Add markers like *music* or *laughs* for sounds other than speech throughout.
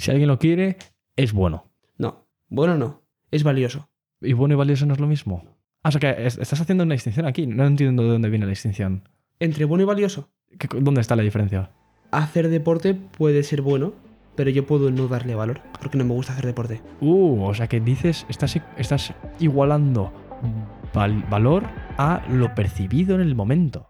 Si alguien lo quiere, es bueno. No, bueno no, es valioso. ¿Y bueno y valioso no es lo mismo? Ah, o sea que es- estás haciendo una distinción aquí. No entiendo de dónde viene la distinción. Entre bueno y valioso, ¿Qué- ¿Dónde está la diferencia? hacer deporte puede ser bueno, pero yo puedo no darle valor, porque no me gusta hacer deporte. Uh, o sea que dices, estás, estás igualando val- valor a lo percibido en el momento.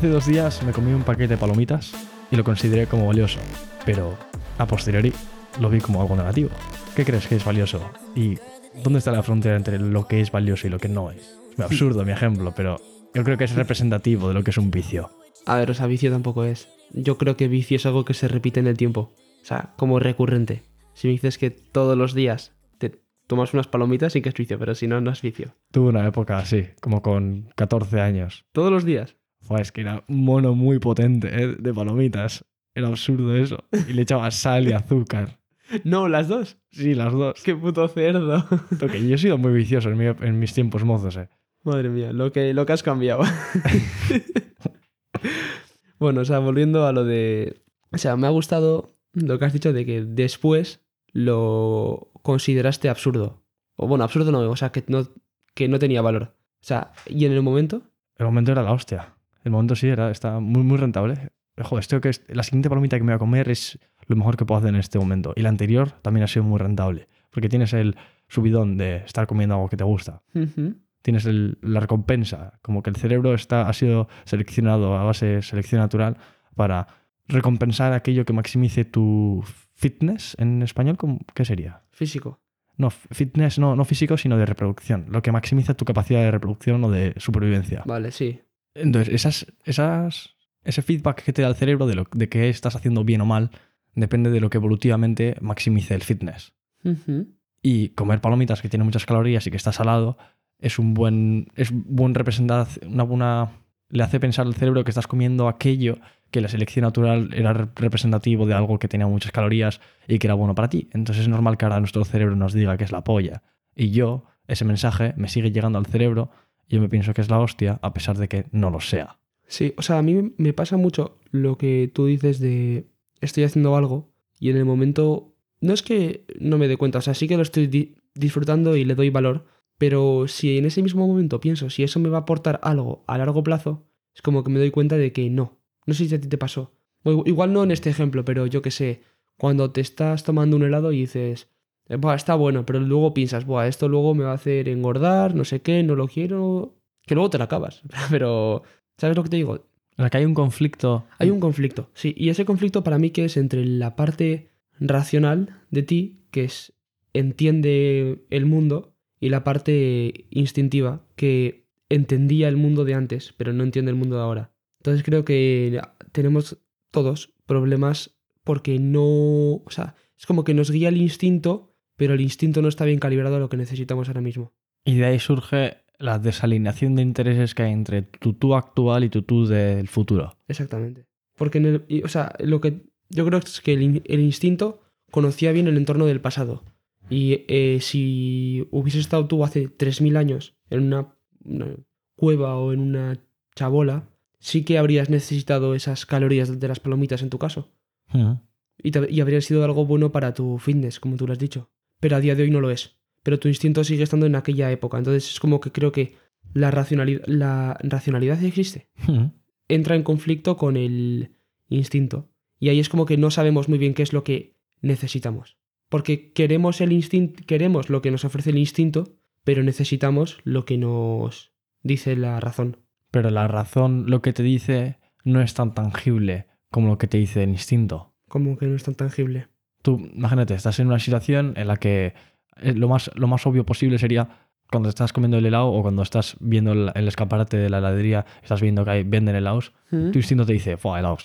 Hace dos días me comí un paquete de palomitas y lo consideré como valioso, pero a posteriori lo vi como algo negativo. ¿Qué crees que es valioso? ¿Y dónde está la frontera entre lo que es valioso y lo que no es? Es muy absurdo mi ejemplo, pero yo creo que es representativo de lo que es un vicio. A ver, o sea, vicio tampoco es. Yo creo que vicio es algo que se repite en el tiempo. O sea, como recurrente. Si me dices que todos los días te tomas unas palomitas, sí que es vicio, pero si no, no es vicio. Tuve una época así, como con 14 años. Todos los días. Fue, es que era un mono muy potente ¿eh? de palomitas. Era absurdo eso. Y le echaba sal y azúcar. *laughs* No, las dos. Sí, las dos. Qué puto cerdo. Yo he sido muy vicioso en, mi- en mis tiempos mozos, eh. Madre mía, lo que, lo que has cambiado. *laughs* bueno, o sea, volviendo a lo de... O sea, me ha gustado lo que has dicho de que después lo consideraste absurdo. O bueno, absurdo no, o sea, que no, que no tenía valor. O sea, y en el momento... El momento era la hostia. El momento sí era, está muy, muy rentable. Joder, esto que es, la siguiente palomita que me voy a comer es lo mejor que puedo hacer en este momento. Y la anterior también ha sido muy rentable. Porque tienes el subidón de estar comiendo algo que te gusta. Tienes el- la recompensa, como que el cerebro está, ha sido seleccionado a base de selección natural para recompensar aquello que maximice tu fitness. En español, ¿cómo- ¿qué sería? Físico. No, fitness no, no físico, sino de reproducción. Lo que maximiza tu capacidad de reproducción o de supervivencia. Vale, sí. Entonces, esas, esas, ese feedback que te da el cerebro de, lo, de que estás haciendo bien o mal depende de lo que evolutivamente maximice el fitness. Y comer palomitas que tienen muchas calorías y que está salado es un buen, es buen representar, una buena, le hace pensar al cerebro que estás comiendo aquello que la selección natural era re- representativo de algo que tenía muchas calorías y que era bueno para ti. Entonces es normal que ahora nuestro cerebro nos diga que es la polla. Y yo, ese mensaje me sigue llegando al cerebro yo me pienso que es la hostia a pesar de que no lo sea. Sí, o sea, a mí me pasa mucho lo que tú dices de estoy haciendo algo y en el momento no es que no me dé cuenta, o sea, sí que lo estoy di- disfrutando y le doy valor, pero si en ese mismo momento pienso si eso me va a aportar algo a largo plazo, es como que me doy cuenta de que no. No sé si a ti te pasó. Igual no en este ejemplo, pero yo que sé, cuando te estás tomando un helado y dices, "Eh, Buah, está bueno, pero luego piensas, Buah, esto luego me va a hacer engordar, no sé qué, no lo quiero, que luego te lo acabas. *laughs* Pero, ¿sabes lo que te digo? O sea, que hay un conflicto. Hay un conflicto, sí. Y ese conflicto para mí que es entre la parte racional de ti, que es entiende el mundo, y la parte instintiva, que entendía el mundo de antes, pero no entiende el mundo de ahora. Entonces creo que tenemos todos problemas porque no... O sea, es como que nos guía el instinto, pero el instinto no está bien calibrado a lo que necesitamos ahora mismo. Y de ahí surge la desalineación de intereses que hay entre tu tú actual y tu tú del futuro. Exactamente. Porque, en el, y, o sea, lo que yo creo es que el, in- el instinto conocía bien el entorno del pasado. Y eh, si hubieses estado tú hace 3.000 años en una, una cueva o en una chabola, sí que habrías necesitado esas calorías de las palomitas en tu caso. Y, te- y habría sido algo bueno para tu fitness, como tú lo has dicho. Pero a día de hoy no lo es. Pero tu instinto sigue estando en aquella época. Entonces es como que creo que la racionalidad, la racionalidad existe entra en conflicto con el instinto. Y ahí es como que no sabemos muy bien qué es lo que necesitamos. Porque queremos el instinto, queremos lo que nos ofrece el instinto, pero necesitamos lo que nos dice la razón. Pero la razón, lo que te dice, no es tan tangible como lo que te dice el instinto. Como que no es tan tangible. Tú, imagínate, estás en una situación en la que eh, lo más, lo más obvio posible sería cuando estás comiendo el helado o cuando estás viendo el, el escaparate de la heladería, estás viendo que hay, venden helados, tu instinto te dice, "Fua, helados,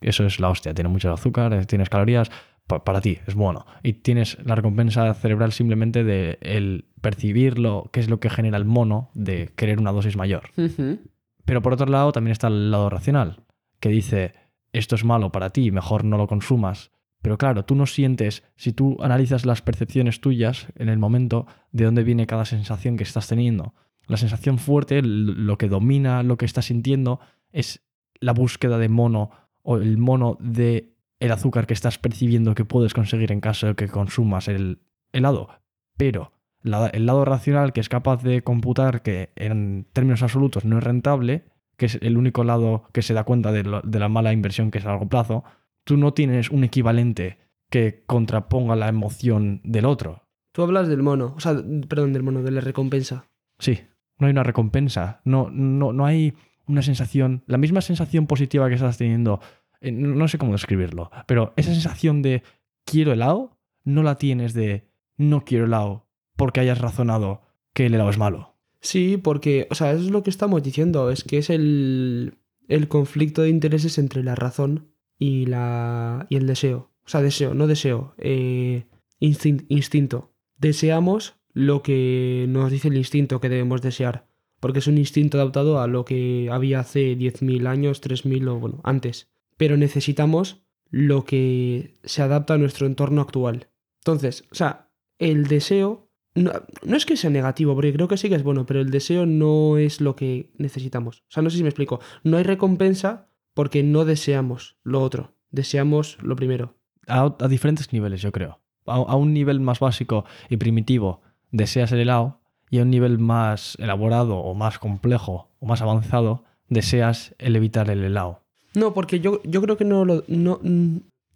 eso es la hostia, tiene mucho azúcar, eh, tienes calorías, pa- para ti es bueno. Y tienes la recompensa cerebral simplemente de el percibir lo, qué es lo que genera el mono de querer una dosis mayor. Ujú. Pero por otro lado también está el lado racional, que dice, esto es malo para ti, mejor no lo consumas. Pero claro, tú no sientes, si tú analizas las percepciones tuyas en el momento, de dónde viene cada sensación que estás teniendo. La sensación fuerte, lo que domina lo que estás sintiendo, es la búsqueda de mono o el mono de el azúcar que estás percibiendo que puedes conseguir en caso de que consumas el helado. Pero el lado racional que es capaz de computar que en términos absolutos no es rentable, que es el único lado que se da cuenta de, la mala inversión que es a largo plazo, tú no tienes un equivalente que contraponga la emoción del otro. Tú hablas del mono, o sea, perdón, del mono, de la recompensa. Sí, no hay una recompensa, no, no, no hay una sensación, la misma sensación positiva que estás teniendo, eh, no sé cómo describirlo, pero esa sensación de quiero helado, no la tienes de no quiero helado porque hayas razonado que el helado es malo. Sí, porque, o sea, eso es lo que estamos diciendo, es que es el, el conflicto de intereses entre la razón y, la, y el deseo. O sea, deseo, no deseo, eh, instinto. Deseamos lo que nos dice el instinto que debemos desear, porque es un instinto adaptado a lo que había hace 10.000 años, 3.000 o bueno, antes. Pero necesitamos lo que se adapta a nuestro entorno actual. Entonces, o sea, el deseo no, es que sea negativo, porque creo que sí que es bueno, pero el deseo no es lo que necesitamos. O sea, no sé si me explico. No hay recompensa porque no deseamos lo otro, deseamos lo primero. A, diferentes niveles, yo creo. A, un nivel más básico y primitivo, deseas el helado, y a un nivel más elaborado o más complejo o más avanzado, deseas el evitar el helado. No, porque yo, yo creo que no lo. No,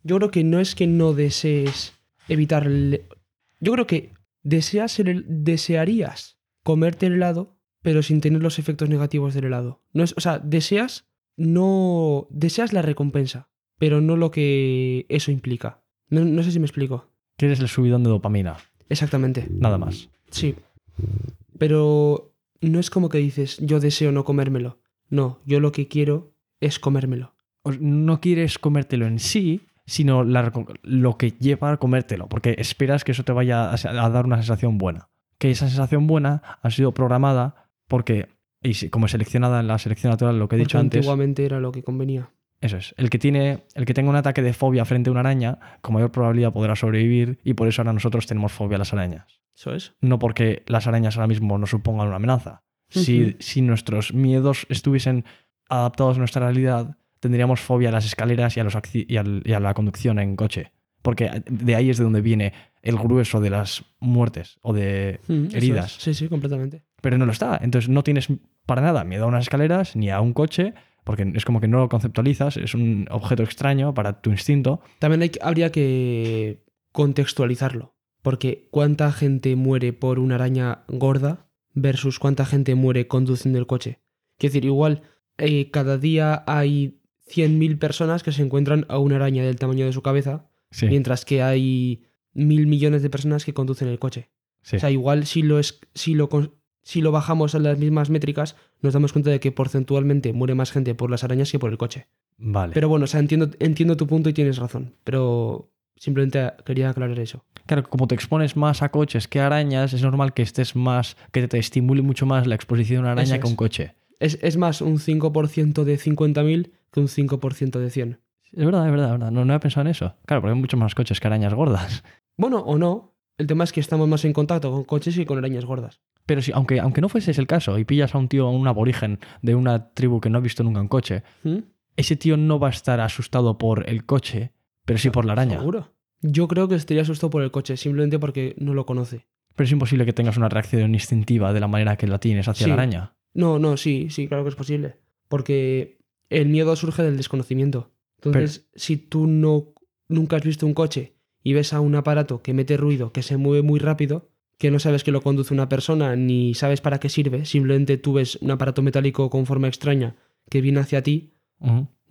yo creo que no es que no desees evitar el. Yo creo que deseas el, desearías comerte el helado, pero sin tener los efectos negativos del helado. No es, o sea, deseas no deseas la recompensa, pero no lo que eso implica. No, sé si me explico. Quieres el subidón de dopamina. Exactamente. Nada más. Sí. Pero no es como que dices, yo deseo no comérmelo. No, yo lo que quiero es comérmelo. No quieres comértelo en sí, sino lo que lleva a comértelo, porque esperas que eso te vaya a, dar una sensación buena. Que esa sensación buena ha sido programada porque, y como seleccionada en la selección natural, lo que he dicho antes. Antiguamente era lo que convenía. Eso es. El que, tiene, el que tenga un ataque de fobia frente a una araña, con mayor probabilidad podrá sobrevivir y por eso ahora nosotros tenemos fobia a las arañas. Eso es. No porque las arañas ahora mismo nos supongan una amenaza. si, si nuestros miedos estuviesen adaptados a nuestra realidad, tendríamos fobia a las escaleras y a, los y, a la conducción en coche. Porque de ahí es de donde viene el grueso de las muertes o de mm, heridas. Sí, sí, completamente. Pero no lo está. Entonces no tienes para nada miedo a unas escaleras ni a un coche, porque es como que no lo conceptualizas, es un objeto extraño para tu instinto. También hay, habría que contextualizarlo. Porque cuánta gente muere por una araña gorda versus cuánta gente muere conduciendo el coche. Es decir, igual eh, cada día hay 100.000 personas que se encuentran a una araña del tamaño de su cabeza, mientras que hay mil millones de personas que conducen el coche. O sea, igual si lo, es, si, lo, si lo bajamos a las mismas métricas, nos damos cuenta de que porcentualmente muere más gente por las arañas que por el coche. Vale. Pero bueno, o sea, entiendo, entiendo tu punto y tienes razón, pero simplemente quería aclarar eso. Claro, como te expones más a coches que a arañas, es normal que estés más, que te estimule mucho más la exposición a una araña que a un coche. Es, es más un 5% de 50.000 que un 5% de 100. Es verdad, es verdad, verdad. No, no he pensado en eso. Claro, porque hay muchos más coches que arañas gordas. Bueno, o no. El tema es que estamos más en contacto con coches y con arañas gordas. Pero si, aunque, aunque no fuese ese el caso, y pillas a un tío, a un aborigen de una tribu que no ha visto nunca un coche, ¿Mm? ese tío no va a estar asustado por el coche, pero sí por la araña. Seguro. Yo creo que estaría asustado por el coche, simplemente porque no lo conoce. Pero es imposible que tengas una reacción instintiva de la manera que la tienes hacia la araña. No, no, sí, sí, claro que es posible. Porque el miedo surge del desconocimiento. Entonces, si tú no nunca has visto un coche y ves a un aparato que mete ruido, que se mueve muy rápido, que no sabes que lo conduce una persona ni sabes para qué sirve, simplemente tú ves un aparato metálico con forma extraña que viene hacia ti,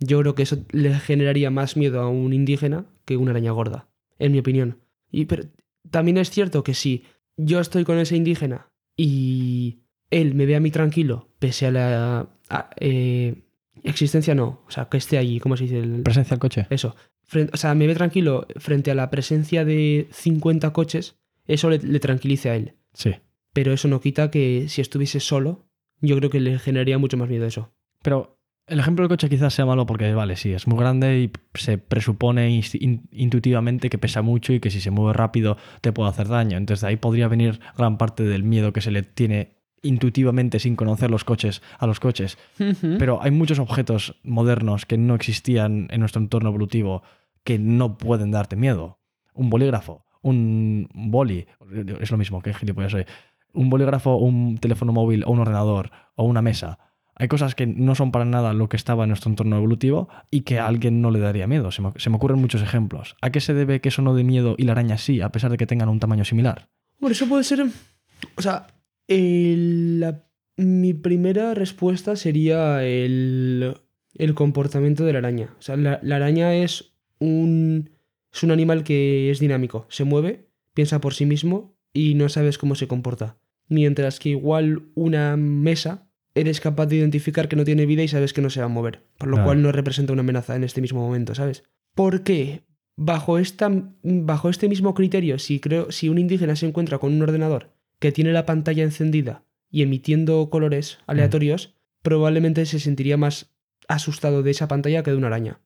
yo creo que eso le generaría más miedo a un indígena que una araña gorda, en mi opinión. Y pero, también es cierto que si yo estoy con ese indígena y él me ve a mí tranquilo, pese a la... Eh, Existencia no, o sea, que esté allí, ¿cómo se dice? Presencia del coche. Eso. O sea, me ve tranquilo frente a la presencia de 50 coches, eso le, tranquilice a él. Sí. Pero eso no quita que si estuviese solo, yo creo que le generaría mucho más miedo eso. Pero El ejemplo del coche quizás sea malo porque, vale, sí, es muy grande y se presupone in- intuitivamente que pesa mucho y que si se mueve rápido te puede hacer daño. Entonces de ahí podría venir gran parte del miedo que se le tiene intuitivamente sin conocer los coches a los coches. Pero hay muchos objetos modernos que no existían en nuestro entorno evolutivo que no pueden darte miedo. Un bolígrafo, un boli, es lo mismo que gilipollas soy. Un bolígrafo, un teléfono móvil o un ordenador o una mesa. Hay cosas que no son para nada lo que estaba en nuestro entorno evolutivo y que a alguien no le daría miedo. Se me, se me ocurren muchos ejemplos. ¿A qué se debe que eso no dé miedo y la araña sí, a pesar de que tengan un tamaño similar? Bueno, eso puede ser. O sea, el- la- mi primera respuesta sería el, el comportamiento de la araña. O sea, la, la araña es un, es un animal que es dinámico, se mueve, piensa por sí mismo y no sabes cómo se comporta. Mientras que igual una mesa eres capaz de identificar que no tiene vida y sabes que no se va a mover. Por lo Claro. cual no representa una amenaza en este mismo momento, ¿sabes? ¿Por qué? Bajo, esta, bajo este mismo criterio, si, creo, si un indígena se encuentra con un ordenador que tiene la pantalla encendida y emitiendo colores aleatorios, probablemente se sentiría más asustado de esa pantalla que de una araña.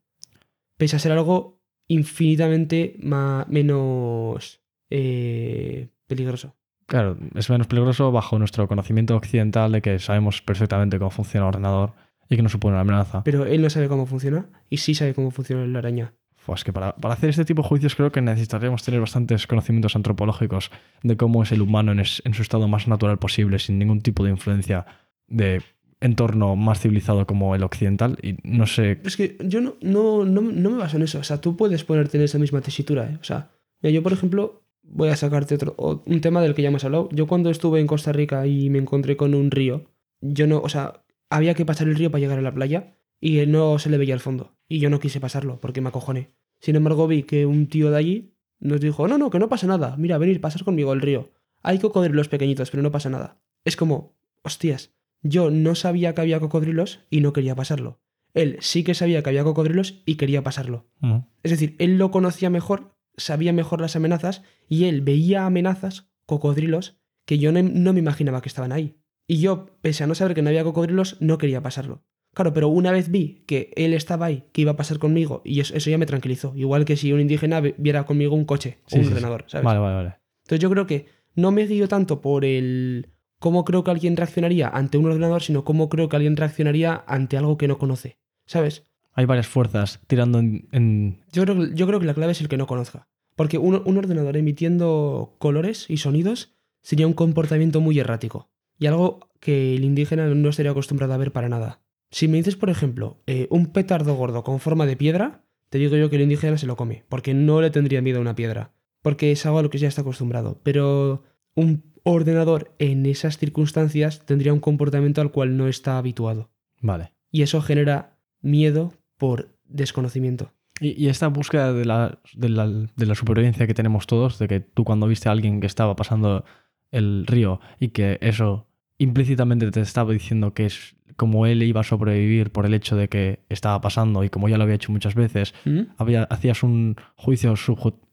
Pese a ser algo infinitamente menos eh, peligroso. Claro, es menos peligroso bajo nuestro conocimiento occidental de que sabemos perfectamente cómo funciona el ordenador y que no supone una amenaza. Pero él no sabe cómo funciona y sí sabe cómo funciona la araña. Pues que para, para hacer este tipo de juicios creo que necesitaríamos tener bastantes conocimientos antropológicos de cómo es el humano en, su estado más natural posible, sin ningún tipo de influencia de entorno más civilizado como el occidental. Y no sé. Es que yo no, no, no, no me baso en eso. O sea, tú puedes ponerte en esa misma tesitura. ¿eh? O sea, mira, yo, por ejemplo, voy a sacarte otro, un tema del que ya hemos hablado. Yo cuando estuve en Costa Rica y me encontré con un río, yo no, o sea, había que pasar el río para llegar a la playa y no se le veía el fondo. Y yo no quise pasarlo porque me acojoné. Sin embargo, vi que un tío de allí nos dijo, no, no, que no pasa nada. Mira, venir, pasar conmigo el río. Hay cocodrilos pequeñitos, pero no pasa nada. Es como, hostias, yo no sabía que había cocodrilos y no quería pasarlo. Él sí que sabía que había cocodrilos y quería pasarlo. Mm, Es decir, él lo conocía mejor, sabía mejor las amenazas y él veía amenazas, cocodrilos, que yo no, no me imaginaba que estaban ahí. Y yo, pese a no saber que no había cocodrilos, no quería pasarlo. Claro, pero una vez vi que él estaba ahí, que iba a pasar conmigo, y eso, eso ya me tranquilizó. Igual que si un indígena vi- viera conmigo un coche o Sí, un sí, ordenador, ¿sabes? Vale, vale, vale. Entonces yo creo que no me guío tanto por el cómo creo que alguien reaccionaría ante un ordenador, sino cómo creo que alguien reaccionaría ante algo que no conoce. ¿Sabes? Hay varias fuerzas tirando en. en- Yo creo, que- yo creo que la clave es el que no conozca. Porque un, un ordenador emitiendo colores y sonidos sería un comportamiento muy errático. Y algo que el indígena no estaría acostumbrado a ver para nada. Si me dices, por ejemplo, eh, un petardo gordo con forma de piedra, te digo yo que el indígena se lo come. Porque no le tendría miedo a una piedra. Porque es algo a lo que ya está acostumbrado. Pero un ordenador en esas circunstancias tendría un comportamiento al cual no está habituado. Vale. Y eso genera miedo por desconocimiento. Y, y esta búsqueda de la, de, la, de la supervivencia que tenemos todos, de que tú cuando viste a alguien que estaba pasando el río y que eso implícitamente te estaba diciendo que es como él iba a sobrevivir por el hecho de que estaba pasando y como ya lo había hecho muchas veces, ¿Mm? había, hacías un juicio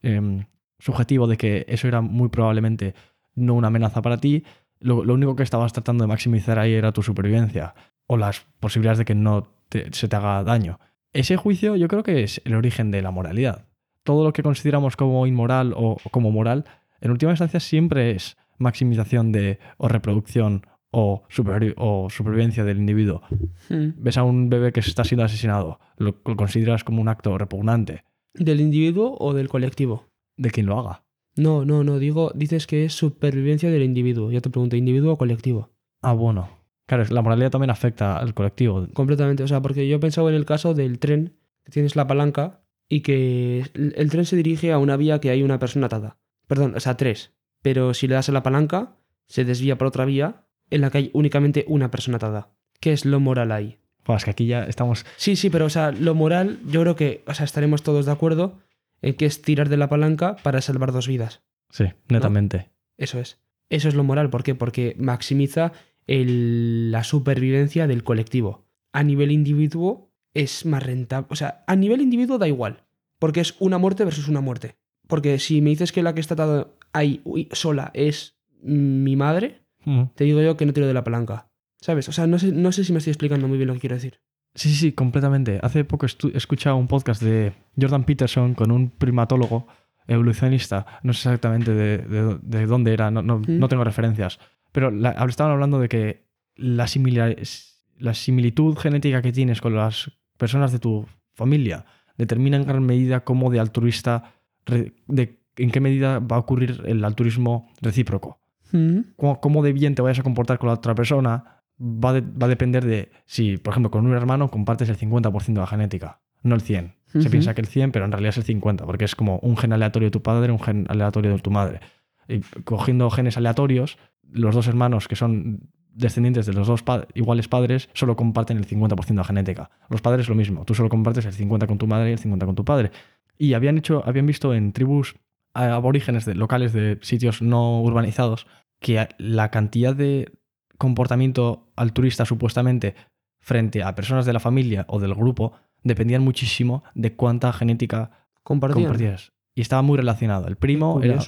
em, subjetivo de que eso era muy probablemente no una amenaza para ti, lo, lo único que estabas tratando de maximizar ahí era tu supervivencia o las posibilidades de que no te- se te haga daño. Ese juicio yo creo que es el origen de la moralidad. Todo lo que consideramos como inmoral o como moral, en última instancia siempre es maximización de o reproducción o, supervi- o supervivencia del individuo. ¿Mm? Ves a un bebé que está siendo asesinado, lo, lo consideras como un acto repugnante ¿Del individuo o del colectivo? de quien lo haga. No, no, no, digo, dices que es supervivencia del individuo. Ya te pregunto, ¿individuo o colectivo? Ah, bueno. Claro, la moralidad también afecta al colectivo. Completamente, o sea, porque yo he pensado en el caso del tren, que tienes la palanca y que el, el tren se dirige a una vía que hay una persona atada. Perdón, o sea, tres. Pero si le das a la palanca, se desvía por otra vía en la que hay únicamente una persona atada. ¿Qué es lo moral ahí? Pues que aquí ya estamos. Sí, sí, pero o sea, lo moral, yo creo que, o sea, estaremos todos de acuerdo en que es tirar de la palanca para salvar dos vidas. Sí, netamente. Eso es. Eso es lo moral. ¿Por qué? Porque maximiza el- la supervivencia del colectivo. A nivel individuo es más rentable. O sea, a nivel individuo da igual. Porque es una muerte versus una muerte. Porque si me dices que la que está atada ahí sola es mi madre, Mm. te digo yo que no tiro de la palanca. ¿Sabes? O sea, no sé, no sé si me estoy explicando muy bien lo que quiero decir. Sí, sí, sí, completamente. Hace poco he escuchado un podcast de Jordan Peterson con un primatólogo evolucionista. No sé exactamente de, de- de dónde era, no, no- Mm. no tengo referencias. Pero la- estaban hablando de que la, simila- la similitud genética que tienes con las personas de tu familia determina en gran medida cómo de altruista, de en qué medida va a ocurrir el altruismo recíproco Mm. cómo, cómo de bien te vayas a comportar con la otra persona va, de- va a depender de si, por ejemplo, con un hermano compartes el 50% de la genética, no el 100. Se Ujú. piensa que el 100, pero en realidad es el 50, porque es como un gen aleatorio de tu padre, un gen aleatorio de tu madre. Y cogiendo genes aleatorios, los dos hermanos que son descendientes de los dos pa- iguales padres solo comparten el 50% de la genética. Los padres lo mismo, tú solo compartes el 50 con tu madre y el 50 con tu padre. Y habían hecho, habían visto en tribus aborígenes de, locales de sitios no urbanizados que la cantidad de comportamiento altruista supuestamente frente a personas de la familia o del grupo dependían muchísimo de cuánta genética Compartían. compartías. Y estaba muy relacionado. El primo era,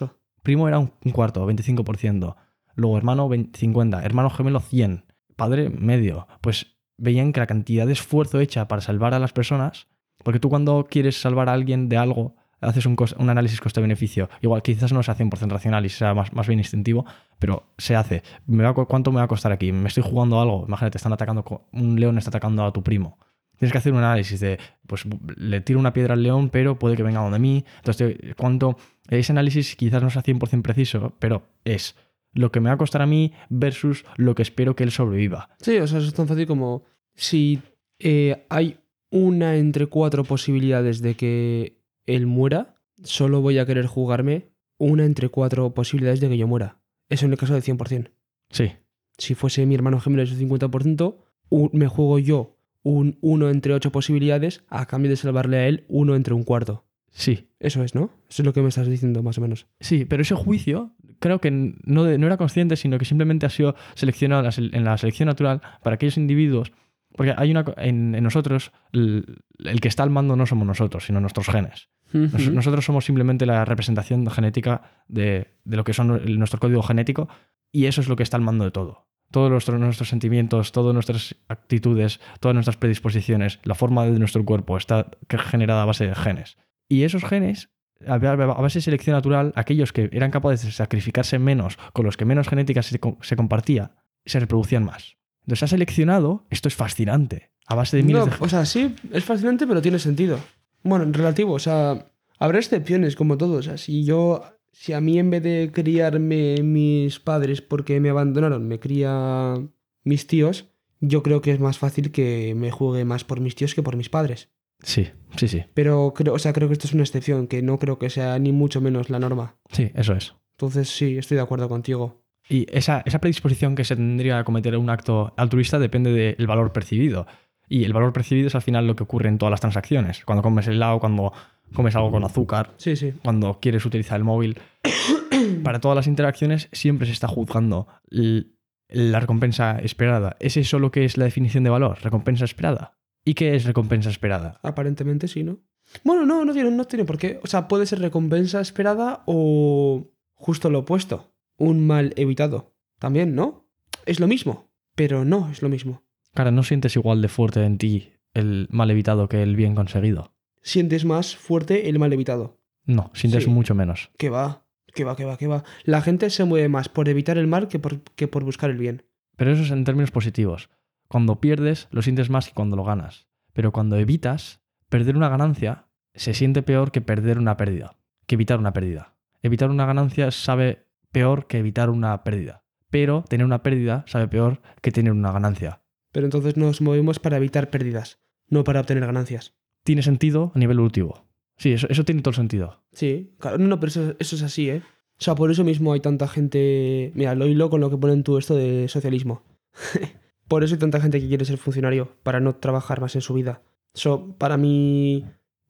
primo era un, cuarto, 25%. Luego hermano 20 50, hermano gemelo 100, padre medio. Pues veían que la cantidad de esfuerzo hecha para salvar a las personas, porque tú cuando quieres salvar a alguien de algo, haces un, análisis coste-beneficio. Igual quizás no sea 100% racional y sea más, más bien instintivo, pero se hace. Me va ¿Cuánto me va a costar aquí? Me estoy jugando algo. Imagínate, están atacando, un león está atacando a tu primo. Tienes que hacer un análisis de, pues le tiro una piedra al león, pero puede que venga donde mí. Entonces, ¿cuánto? Ese análisis quizás no sea 100% preciso, pero es lo que me va a costar a mí versus lo que espero que él sobreviva. Sí, o sea, es tan fácil como si eh, hay una entre cuatro posibilidades de que él muera, solo voy a querer jugarme una entre cuatro posibilidades de que yo muera. Eso en el caso del 100%. Sí, Si fuese mi hermano gemelo es el 50%, un- me juego yo un uno entre ocho posibilidades a cambio de salvarle a él uno entre un cuarto. sí, Eso es, ¿no? Eso es lo que me estás diciendo, más o menos. Sí, pero ese juicio creo que no, de- no era consciente, sino que simplemente ha sido seleccionado en la, selección natural para aquellos individuos. Porque hay una en, en nosotros, el, el que está al mando no somos nosotros, sino nuestros genes. Nosotros somos simplemente la representación genética de, de lo que son nuestro código genético y eso es lo que está al mando de todo. Todos nuestros, nuestros sentimientos, todas nuestras actitudes, todas nuestras predisposiciones, la forma de nuestro cuerpo está generada a base de genes. Y esos genes, a base de selección natural, aquellos que eran capaces de sacrificarse menos, con los que menos genética se, se compartía, se reproducían más. Entonces ha seleccionado, esto es fascinante, a base de miles No, de... o sea, sí, es fascinante, pero tiene sentido. Bueno, en relativo, o sea, habrá excepciones como todo. O sea, si yo, si a mí en vez de criarme mis padres porque me abandonaron, me cría mis tíos, yo creo que es más fácil que me juegue más por mis tíos que por mis padres. Sí, sí, sí. Pero creo, o sea, creo que esto es una excepción, que no creo que sea ni mucho menos la norma. Sí, eso es. Entonces sí, estoy de acuerdo contigo. Y esa, esa predisposición que se tendría a cometer un acto altruista depende del valor percibido. Y el valor percibido es al final lo que ocurre en todas las transacciones. Cuando comes helado, cuando comes algo con azúcar, Sí, sí. cuando quieres utilizar el móvil. *coughs* Para todas las interacciones siempre se está juzgando la recompensa esperada. ¿Es eso lo que es la definición de valor? ¿Recompensa esperada? ¿Y qué es recompensa esperada? Aparentemente sí, ¿no? Bueno, no, no tiene, no tiene por qué. O sea, puede ser recompensa esperada o justo lo opuesto. Un mal evitado. También, ¿no? Es lo mismo. Pero no es lo mismo. Cara, ¿no sientes igual de fuerte en ti el mal evitado que el bien conseguido? Sientes más fuerte el mal evitado. No, sientes Sí. mucho menos. Que va, que va, que va, que va. La gente se mueve más por evitar el mal que por, que por buscar el bien. Pero eso es en términos positivos. Cuando pierdes, lo sientes más que cuando lo ganas. Pero cuando evitas, perder una ganancia se siente peor que perder una pérdida, que evitar una pérdida. Evitar una ganancia sabe peor que evitar una pérdida. Pero tener una pérdida sabe peor que tener una ganancia. Pero entonces nos movemos para evitar pérdidas, no para obtener ganancias. Tiene sentido a nivel evolutivo. Sí, eso, eso tiene todo el sentido. Sí, claro, no, no, pero eso, eso es así, ¿eh? O sea, por eso mismo hay tanta gente. Mira, lo hilo con lo que ponen tú esto de socialismo. *laughs* por eso hay tanta gente que quiere ser funcionario, para no trabajar más en su vida. So, para mí,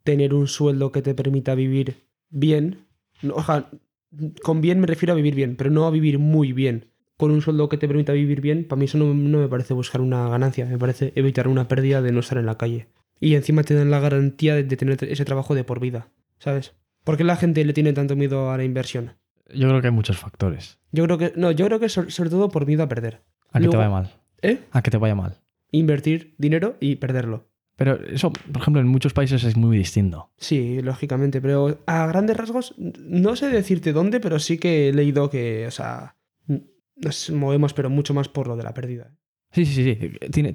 tener un sueldo que te permita vivir bien. o sea, con bien me refiero a vivir bien, pero no a vivir muy bien. Con un sueldo que te permita vivir bien, para mí eso no, no me parece buscar una ganancia, me parece evitar una pérdida de no estar en la calle. Y encima te dan la garantía de, de tener ese trabajo de por vida, ¿sabes? ¿Por qué la gente le tiene tanto miedo a la inversión? Yo creo que hay muchos factores. Yo creo que. No, yo creo que sobre, sobre todo por miedo a perder. A que te vaya mal. ¿Eh? A que te vaya mal. Invertir dinero y perderlo. Pero eso, por ejemplo, en muchos países es muy distinto. Sí, lógicamente, pero a grandes rasgos, no sé decirte dónde, pero sí que he leído que, o sea, nos movemos, pero mucho más por lo de la pérdida. Sí, sí, sí, sí. Tiene-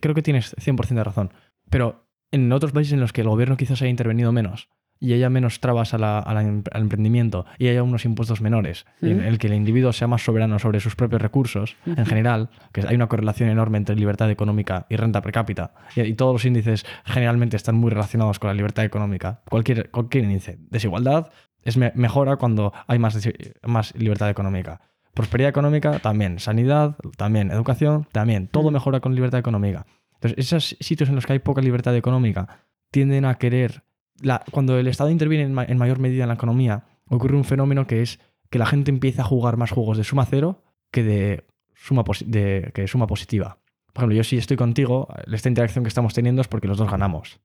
creo que tienes 100% de razón. Pero en otros países en los que el gobierno quizás haya intervenido menos y haya menos trabas a la- a la em- al emprendimiento y haya unos impuestos menores y en el que el individuo sea más soberano sobre sus propios recursos, en general, que hay una correlación enorme entre libertad económica y renta per cápita, y, y todos los índices generalmente están muy relacionados con la libertad económica. Cualquier, cualquier índice. Desigualdad es me- mejora cuando hay más, más libertad económica. Prosperidad económica, también. Sanidad, también. Educación, también. Todo Mm. mejora con libertad económica. Entonces, esos sitios en los que hay poca libertad económica tienden a querer. la- cuando el Estado interviene en, ma- en mayor medida en la economía, ocurre un fenómeno que es que la gente empieza a jugar más juegos de suma cero que de suma, de, que de suma positiva. Por ejemplo, yo si estoy contigo, esta interacción que estamos teniendo es porque los dos ganamos.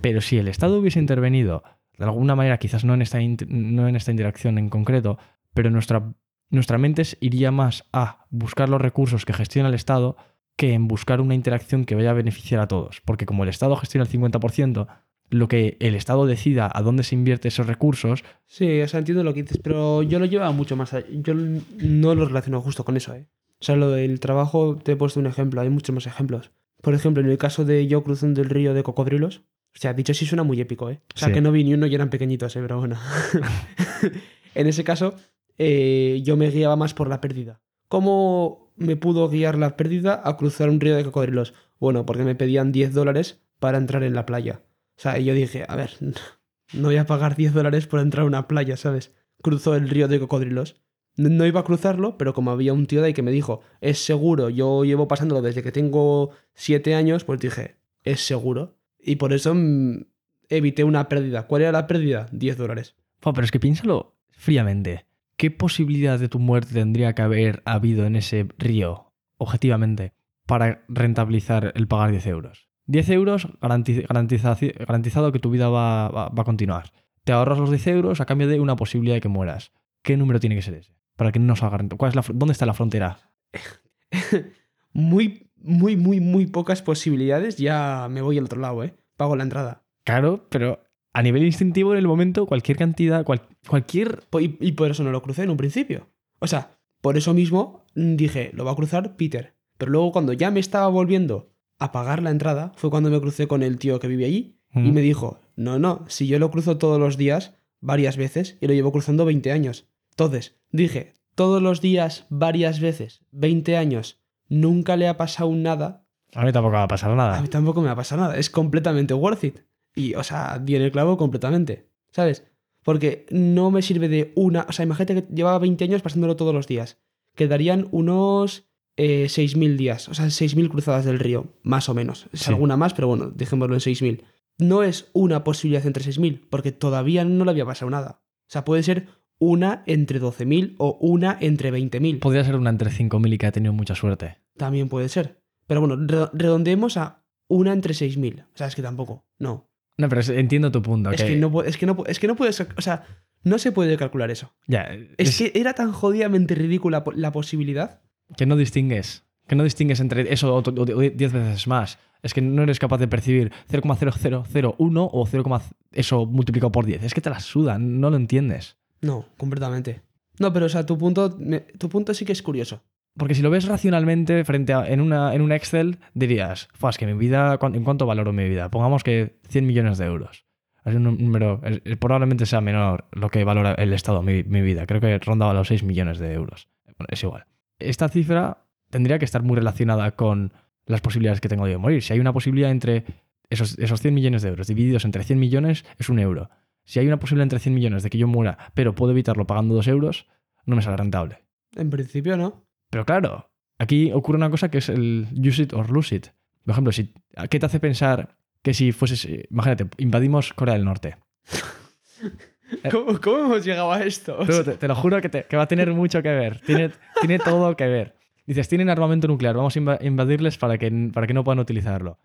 Pero si el Estado hubiese intervenido, de alguna manera, quizás no en esta, no en esta interacción en concreto, pero nuestra, nuestra mente iría más a buscar los recursos que gestiona el Estado que en buscar una interacción que vaya a beneficiar a todos. Porque como el Estado gestiona el 50%, lo que el Estado decida a dónde se invierte esos recursos, Sí, o sea, entiendo lo que dices, pero yo lo llevo mucho más allá. Yo no lo relaciono justo con eso, ¿eh? O sea, lo del trabajo, te he puesto un ejemplo, hay muchos más ejemplos. Por ejemplo, en el caso de yo cruzando el río de cocodrilos, o sea, dicho así suena muy épico, ¿eh? O sea, Sí. que no vi ni uno y eran pequeñitos, ¿eh? Pero bueno. *laughs* en ese caso, eh, yo me guiaba más por la pérdida. ¿Cómo me pudo guiar la pérdida a cruzar un río de cocodrilos? Bueno, porque me pedían 10 dólares para entrar en la playa. O sea, y yo dije, a ver, *laughs* no voy a pagar 10 dólares por entrar a una playa, ¿sabes? Cruzó el río de cocodrilos. No- iba a cruzarlo, pero como había un tío de ahí que me dijo, es seguro, yo llevo pasándolo desde que tengo 7 años, pues dije, es seguro. Y por eso mm, evité una pérdida. ¿Cuál era la pérdida? 10 dólares. Pero es que piénsalo fríamente. ¿Qué posibilidad de tu muerte tendría que haber habido en ese río, objetivamente, para rentabilizar el pagar 10 euros? 10 euros garanti- garantiza- garantizado que tu vida va, va- va a continuar. Te ahorras los 10 euros a cambio de una posibilidad de que mueras. ¿Qué número tiene que ser ese? Para que no salga ¿Cuál es la ¿Dónde está la frontera? *laughs* muy, muy, muy, muy pocas posibilidades. Ya me voy al otro lado, ¿eh? Pago la entrada. Claro, pero a nivel instintivo en el momento, cualquier cantidad, cual- cualquier... Y, y por eso no lo crucé en un principio. O sea, por eso mismo mm, dije, lo va a cruzar Peter. Pero luego cuando ya me estaba volviendo a pagar la entrada, fue cuando me crucé con el tío que vive allí y me dijo, no, no, si yo lo cruzo todos los días, varias veces, y lo llevo cruzando 20 años. Entonces, dije, todos los días, varias veces, 20 años, nunca le ha pasado nada, A mí tampoco va a pasar a nada. mí tampoco me va a pasar nada. Es completamente worth it. Y, o sea, di en el clavo completamente. ¿Sabes? Porque no me sirve de una. O sea, imagínate que llevaba 20 años pasándolo todos los días. Quedarían unos eh, 6.000 días. O sea, 6.000 cruzadas del río. Más o menos. Es Sí. alguna más, pero bueno, dejémoslo en 6.000. No es una posibilidad entre 6.000, porque todavía no le había pasado nada. O sea, puede ser una entre 12.000 o una entre 20.000. Podría ser una entre 5.000 y que ha tenido mucha suerte. También puede ser. Pero bueno, re- redondeemos a una entre 6.000. O sea, es que tampoco. No. No, pero entiendo tu punto. Es, que no, es, que no, es que no puedes. O sea, no se puede calcular eso. Ya, Es, que era tan jodidamente ridícula la posibilidad. que no distingues. Que no distingues entre eso o o- o 10 veces más. Es que no eres capaz de percibir 0,0001 o 0, eso multiplicado por 10. Es que te la suda, no lo entiendes. No, completamente. No, pero o sea, tu punto, tu punto sí que es curioso. Porque si lo ves racionalmente frente a en una, en un Excel, dirías, "Fua, es que mi vida, ¿cuán- ¿en cuánto valoro mi vida? Pongamos que 100 millones de euros. Es un número, probablemente sea menor lo que valora el Estado mi, mi vida. Creo que rondaba los 6 millones de euros. Es igual. Esta cifra tendría que estar muy relacionada con las posibilidades que tengo de morir. Si hay una posibilidad entre esos, esos 100 millones de euros divididos entre 100 millones, es un euro. Si hay una posibilidad entre 100 millones de que yo muera, pero puedo evitarlo pagando 2 euros, no me sale rentable. En principio, no. Pero claro, aquí ocurre una cosa que es el use it or lose it. Por ejemplo, si, ¿qué te hace pensar que si fueses, eh, imagínate, invadimos Corea del Norte? *laughs* ¿Cómo, cómo hemos llegado a esto? Tú, te, te lo juro que, te- que va a tener mucho que ver. Tiene, tiene todo que ver. Dices, tienen armamento nuclear, vamos a inva- invadirles para que, para que no puedan utilizarlo.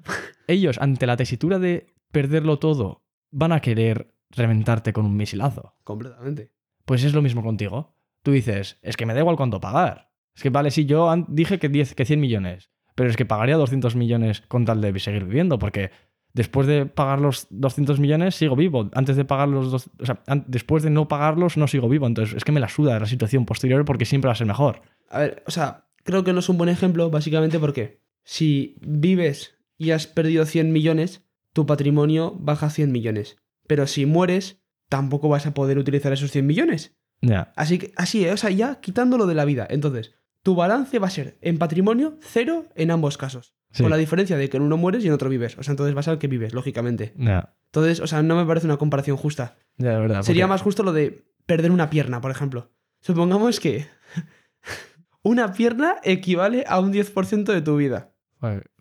Ellos, ante la tesitura de perderlo todo, van a querer reventarte con un misilazo. completamente. Pues es lo mismo contigo. Tú dices, es que me da igual cuánto pagar. Es que vale, sí, yo dije que, 10, que 100 millones, pero es que pagaría 200 millones con tal de seguir viviendo, porque Después de pagar los 200 millones, sigo vivo. Antes de pagar los dos, o sea, después de no pagarlos, no sigo vivo. Entonces, es que me la suda la situación posterior porque siempre va a ser mejor. A ver, o sea, creo que no es un buen ejemplo, básicamente porque si vives y has perdido 100 millones, tu patrimonio baja a 100 millones. Pero si mueres, tampoco vas a poder utilizar esos 100 millones. Ya. Así que, así, ¿eh? o sea, ya quitándolo de la vida. Entonces, tu balance va a ser en patrimonio cero en ambos casos. Sí. Con la diferencia de que en uno mueres y en otro vives. O sea, entonces vas al que vives, lógicamente. Entonces, o sea, no me parece una comparación justa. Ya, de verdad. Sería porque- más justo lo de perder una pierna, por ejemplo. Supongamos que *laughs* una pierna equivale a un 10% de tu vida.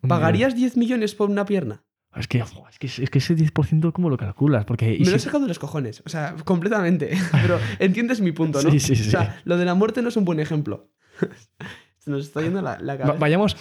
¿Pagarías 10 millones por una pierna? millón. Es que, es que, es que ese 10% ¿cómo lo calculas? Porque... Me lo he sacado de los cojones, o sea, *laughs* completamente. Pero *laughs* entiendes mi punto, ¿no? Sí, sí, sí. O sea, lo de la muerte no es un buen ejemplo. *laughs* Se nos está yendo la, la Va- cabeza. vayamos,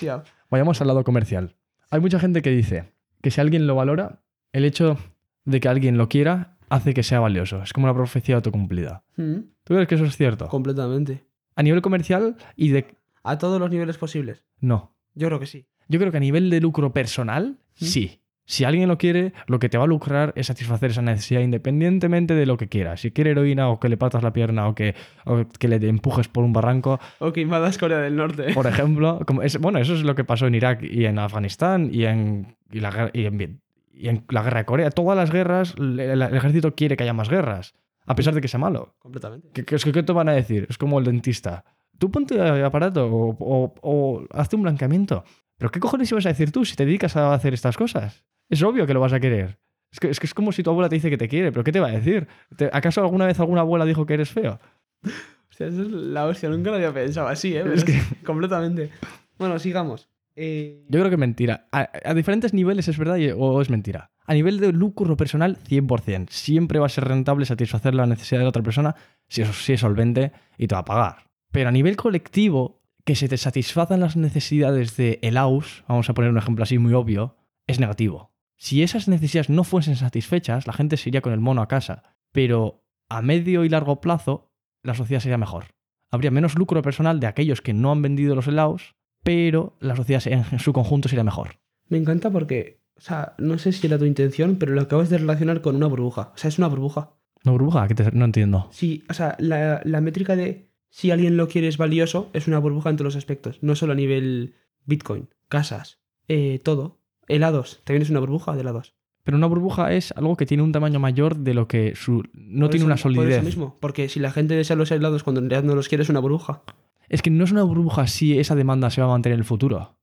vayamos al lado comercial. Hay mucha gente que dice que si alguien lo valora, el hecho de que alguien lo quiera hace que sea valioso. Es como una profecía autocumplida. Mm, ¿Tú crees que eso es cierto? completamente. A nivel comercial y de... A todos los niveles posibles. No. Yo creo que sí. Yo creo que a nivel de lucro personal, ¿Mm? sí. Si alguien lo quiere, lo que te va a lucrar es satisfacer esa necesidad independientemente de lo que quiera. Si quiere heroína o que le patas la pierna o que, o que le empujes por un barranco, Ok, invadas Corea del Norte. por *laughs* ejemplo. Como es, bueno, eso es lo que pasó en Irak y en Afganistán y en, y la, y en, Viet- y en la guerra de Corea. Todas las guerras, el, el ejército quiere que haya más guerras, a pesar de que sea malo. Completamente. ¿Qué, qué, es que- qué te van a decir? Es como el dentista. Tú ponte aparato o, o- o hazte un blanqueamiento. ¿Pero qué cojones ibas a decir tú si te dedicas a hacer estas cosas? Es obvio que lo vas a querer. Es que, es que es como si tu abuela te dice que te quiere, pero ¿qué te va a decir? ¿Te- ¿Acaso alguna vez alguna abuela dijo que eres feo? *laughs* Hostia, esa es la hostia, nunca lo había pensado así, ¿eh? Es que- *laughs* Completamente. Bueno, sigamos. Eh, Yo creo que es mentira. A, a diferentes niveles es verdad y- o es mentira. A nivel de lucro personal, 100%. Siempre va a ser rentable satisfacer la necesidad de la otra persona si es, si es solvente y te va a pagar. Pero a nivel colectivo, que se te satisfazan las necesidades de el aus, vamos a poner un ejemplo así muy obvio, es negativo. Si esas necesidades no fuesen satisfechas, la gente se iría con el mono a casa. Pero a medio y largo plazo, la sociedad sería mejor. Habría menos lucro personal de aquellos que no han vendido los helados, pero la sociedad en su conjunto sería mejor. Me encanta porque, o sea, no sé si era tu intención, pero lo acabas de relacionar con una burbuja. O sea, es una burbuja. ¿No burbuja? ¿Qué te- no entiendo. Sí, o sea, la, la métrica de si alguien lo quiere es valioso es una burbuja en todos los aspectos. No solo a nivel Bitcoin, casas, eh, todo. Helados, también es una burbuja de helados. Pero una burbuja es algo que tiene un tamaño mayor de lo que su... No Por tiene eso- una Por solidez. eso mismo, porque si la gente desea los helados cuando en realidad no los quiere es una burbuja. Es que no es una burbuja si esa demanda se va a mantener en el futuro.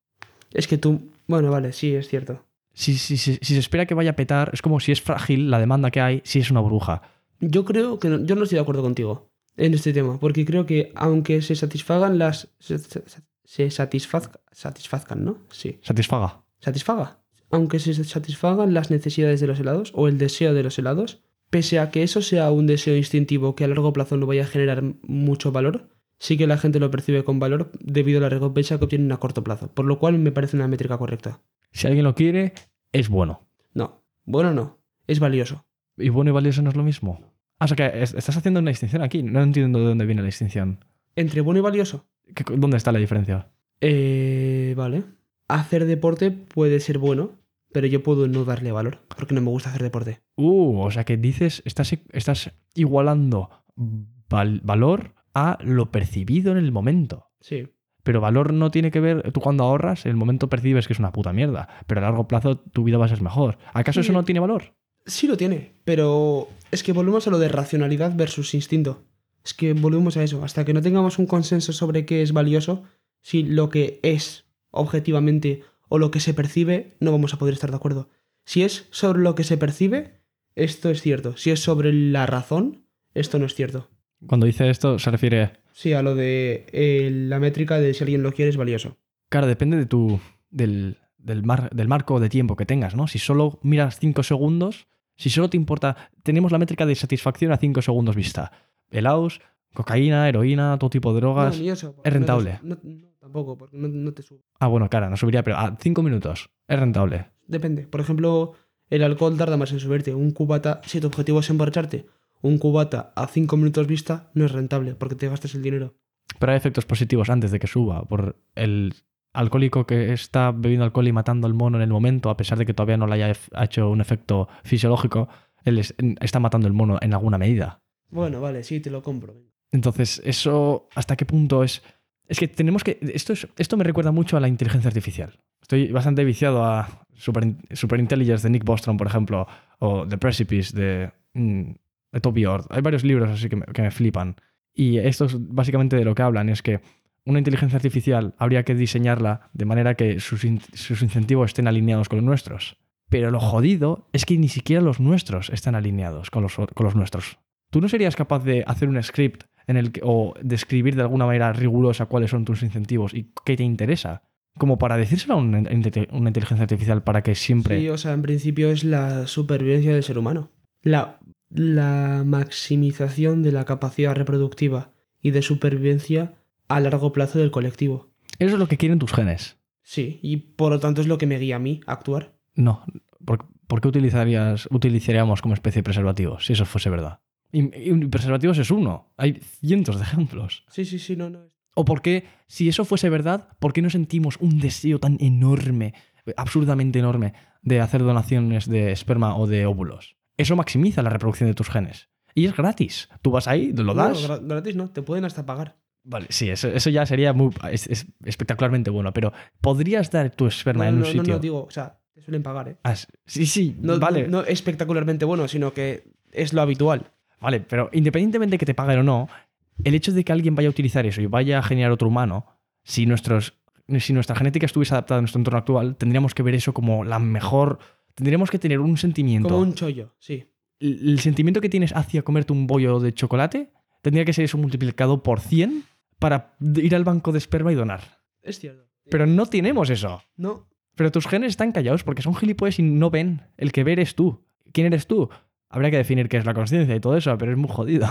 Es que tú... Bueno, vale, sí, es cierto. Si, si- si- si se espera que vaya a petar, es como si es frágil la demanda que hay, si es una burbuja. Yo creo que no- yo no estoy de acuerdo contigo en este tema, porque creo que aunque se satisfagan las... Se, se- se satisfaz- satisfazcan, ¿no? Sí. Satisfaga. Satisfaga. Aunque se satisfagan las necesidades de los helados o el deseo de los helados, pese a que eso sea un deseo instintivo que a largo plazo no vaya a generar mucho valor, sí que la gente lo percibe con valor debido a la recompensa que obtienen a corto plazo, por lo cual me parece una métrica correcta. Si alguien lo quiere, es bueno. No, bueno no, es valioso. ¿Y bueno y valioso no es lo mismo? Ah, o sea que es- estás haciendo una distinción aquí. No entiendo de dónde viene la distinción. Entre bueno y valioso. ¿Qué- ¿Dónde está la diferencia? Eh, vale. Hacer deporte puede ser bueno, pero yo puedo no darle valor, porque no me gusta hacer deporte. Uh, o sea que dices, estás, estás igualando val- valor a lo percibido en el momento. Sí. Pero valor no tiene que ver, tú cuando ahorras, en el momento percibes que es una puta mierda, pero a largo plazo tu vida va a ser mejor. ¿Acaso Sí. eso no tiene valor? Sí lo tiene, pero es que volvemos a lo de racionalidad versus instinto. Es que volvemos a eso. Hasta que no tengamos un consenso sobre qué es valioso, si lo que es objetivamente o lo que se percibe, no vamos a poder estar de acuerdo. Si es sobre lo que se percibe, esto es cierto. Si es sobre la razón, esto no es cierto. Cuando dice esto se refiere, Sí, a lo de eh, la métrica de si alguien lo quiere es valioso. claro, depende de tu, del, del, mar- del marco de tiempo que tengas, ¿no? Si solo miras 5 segundos, si solo te importa, tenemos la métrica de satisfacción a 5 segundos vista. Helados, cocaína, heroína, todo tipo de drogas. No, ni eso, es rentable. No, tampoco, porque no, no te sube. Ah, bueno, cara, no subiría, pero a 5 minutos es rentable. Depende. Por ejemplo, el alcohol tarda más en subirte. Un cubata, si tu objetivo es emborracharte, un cubata a 5 minutos vista no es rentable porque te gastas el dinero. Pero hay efectos positivos antes de que suba por el alcohólico que está bebiendo alcohol y matando al mono en el momento, a pesar de que todavía no le haya hecho un efecto fisiológico, él es- está matando el mono en alguna medida. Bueno, vale, sí, te lo compro. Entonces, eso, ¿hasta qué punto es? Es que tenemos que. Esto, es- esto me recuerda mucho a la inteligencia artificial. Estoy bastante viciado a Super, Super Intelligence de Nick Bostrom, por ejemplo, o The Precipice de, mm, de Toby Ord. Hay varios libros así que me, que me flipan. Y estos, básicamente, de lo que hablan es que una inteligencia artificial habría que diseñarla de manera que sus, sus incentivos estén alineados con los nuestros. Pero lo jodido es que ni siquiera los nuestros están alineados con los, con los nuestros. ¿Tú no serías capaz de hacer un script en el que, o describir de alguna manera rigurosa cuáles son tus incentivos y qué te interesa? Como para decírselo a una, inte- una inteligencia artificial para que siempre... Sí, o sea, en principio es la supervivencia del ser humano. La, la maximización de la capacidad reproductiva y de supervivencia a largo plazo del colectivo. Eso es lo que quieren tus genes. Sí, y por lo tanto es lo que me guía a mí a actuar. No. ¿Por, por qué utilizarías, utilizaríamos como especie preservativos si eso fuese verdad? Y, y preservativos es uno. Hay cientos de ejemplos. Sí, sí, sí, no, no. ¿O por qué, si eso fuese verdad, por qué no sentimos un deseo tan enorme, absurdamente enorme, de hacer donaciones de esperma o de óvulos? Eso maximiza la reproducción de tus genes. Y es gratis. Tú vas ahí, lo No, das. gra- gratis no, te pueden hasta pagar. Vale, sí, eso, eso ya sería muy, es- es espectacularmente bueno, pero ¿podrías dar tu esperma No, en un no, no, sitio? no, digo, o sea, te suelen pagar, ¿eh? Ah, sí, sí, No, vale. no, no espectacularmente bueno, sino que es lo habitual. Vale, pero independientemente de que te paguen o no, el hecho de que alguien vaya a utilizar eso y vaya a generar otro humano, si, nuestros, si nuestra genética estuviese adaptada a nuestro entorno actual, tendríamos que ver eso como la mejor. Tendríamos que tener un sentimiento. Como un chollo, sí. El, el sentimiento que tienes hacia comerte un bollo de chocolate tendría que ser eso multiplicado por 100 para ir al banco de esperma y donar. Es cierto. Pero no tenemos eso. No, Pero tus genes están callados porque son gilipollas y no ven. El que ver es tú. ¿Quién eres tú? Habría que definir qué es la conciencia y todo eso, pero es muy jodido.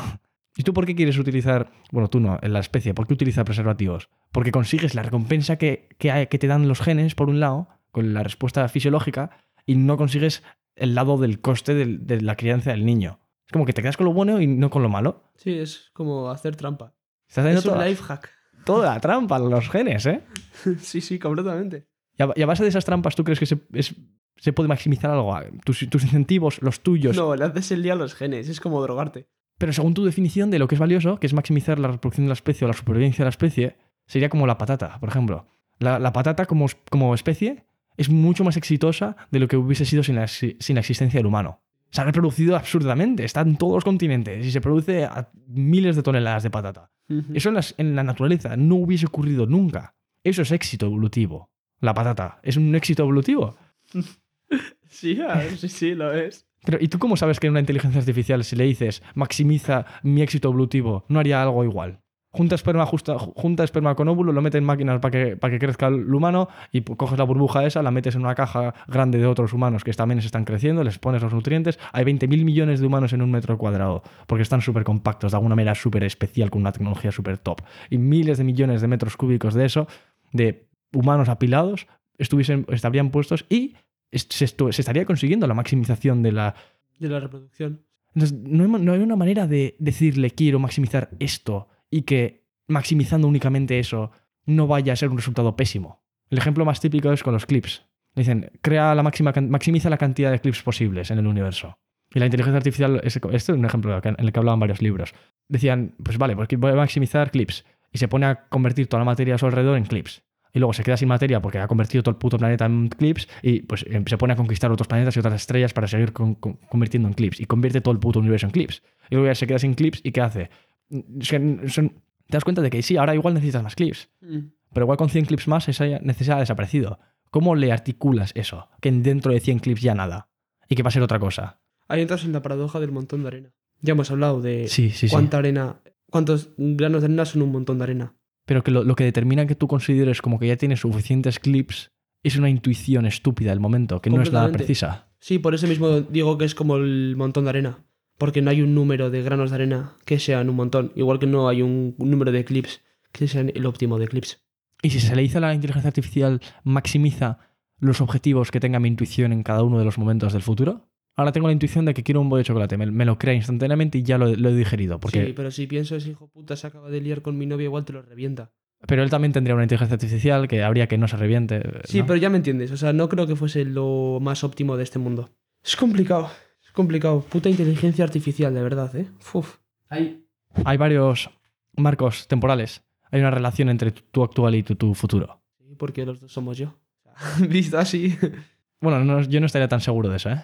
¿Y tú por qué quieres utilizar, bueno, tú no, en la especie, ¿por qué utilizas preservativos? Porque consigues la recompensa que, que, hay- que te dan los genes, por un lado, con la respuesta fisiológica, y no consigues el lado del coste de la crianza del niño. Es como que te quedas con lo bueno y no con lo malo. sí, es como hacer trampa. Estás haciendo Es un toda, life hack. toda la trampa los genes, ¿eh? *laughs* sí, sí, completamente. Y a, y a base de esas trampas, ¿tú crees que se, es- se puede maximizar algo? Tus, tus incentivos, los tuyos. No, le haces el día a los genes, es como drogarte. Pero según tu definición de lo que es valioso, que es maximizar la reproducción de la especie o la supervivencia de la especie, sería como la patata, por ejemplo. La, la patata como, como especie es mucho más exitosa de lo que hubiese sido sin la, sin la existencia del humano. Se ha reproducido absurdamente, está en todos los continentes y se produce a miles de toneladas de patata. Eso en, las- en la naturaleza no hubiese ocurrido nunca. Eso es éxito evolutivo. La patata es un éxito evolutivo. *laughs* Sí, sí, sí, lo es. Pero, ¿y tú cómo sabes que en una inteligencia artificial, si le dices maximiza mi éxito evolutivo, no haría algo igual? Junta esperma, justa- junta esperma con óvulo, lo mete en máquinas para que, para que crezca el humano y coges la burbuja esa, la metes en una caja grande de otros humanos que también se están creciendo, les pones los nutrientes. Hay 20.000 millones de humanos en un metro cuadrado porque están súper compactos, de alguna manera súper especial, con una tecnología súper top. Y miles de millones de metros cúbicos de eso, de humanos apilados, estuviesen, estarían puestos y se, estaría consiguiendo la maximización de la, De la reproducción. entonces, no hay, no hay una manera de decirle quiero maximizar esto y que maximizando únicamente eso no vaya a ser un resultado pésimo. El ejemplo más típico es con los clips. Dicen, crea la máxima, maximiza la cantidad de clips posibles en el universo. Y la inteligencia artificial, este es un ejemplo en el que hablaban varios libros. Decían, pues vale, pues voy a maximizar clips. Y se pone a convertir toda la materia a su alrededor en clips. Y luego se queda sin materia porque ha convertido todo el puto planeta en clips y pues em, se pone a conquistar otros planetas y otras estrellas para seguir con- con- convirtiendo en clips. Y convierte todo el puto universo en clips. Y luego ya se queda sin clips y ¿qué hace? Son- te das cuenta de que sí, ahora igual necesitas más clips. Pero igual con 100 clips más esa necesidad ha desaparecido. ¿Cómo le articulas eso? Que dentro de 100 clips ya nada. Y que va a ser otra cosa. Ahí entras en la paradoja del montón de arena. Ya hemos hablado de Sí, sí, sí. cuánta arena, cuántos granos de arena son un montón de arena. Pero que lo, lo que determina que tú consideres como que ya tienes suficientes clips es una intuición estúpida del momento, que no es nada precisa. Sí, por eso mismo digo que es como el montón de arena. Porque no hay un número de granos de arena que sean un montón. Igual que no hay un, un número de clips que sean el óptimo de clips. Y si se le dice a la inteligencia artificial maximiza los objetivos que tenga mi intuición en cada uno de los momentos del futuro, ahora tengo la intuición de que quiero un bollo de chocolate, me, me lo crea instantáneamente y ya lo, lo he digerido. Porque Sí, pero si pienso ese hijo puta se acaba de liar con mi novia, igual te lo revienta. Pero él también tendría una inteligencia artificial que habría que no se reviente. Sí, pero ya me entiendes. O sea, no creo que fuese lo más óptimo de este mundo. Es complicado. Es complicado. Puta inteligencia artificial, de verdad, ¿eh? Uf. Hay... Hay varios marcos temporales. Hay una relación entre tu, tu actual y tu, tu futuro. Sí, porque los dos somos yo. O *laughs* sea, Visto así. Bueno, no- yo no estaría tan seguro de eso, ¿eh?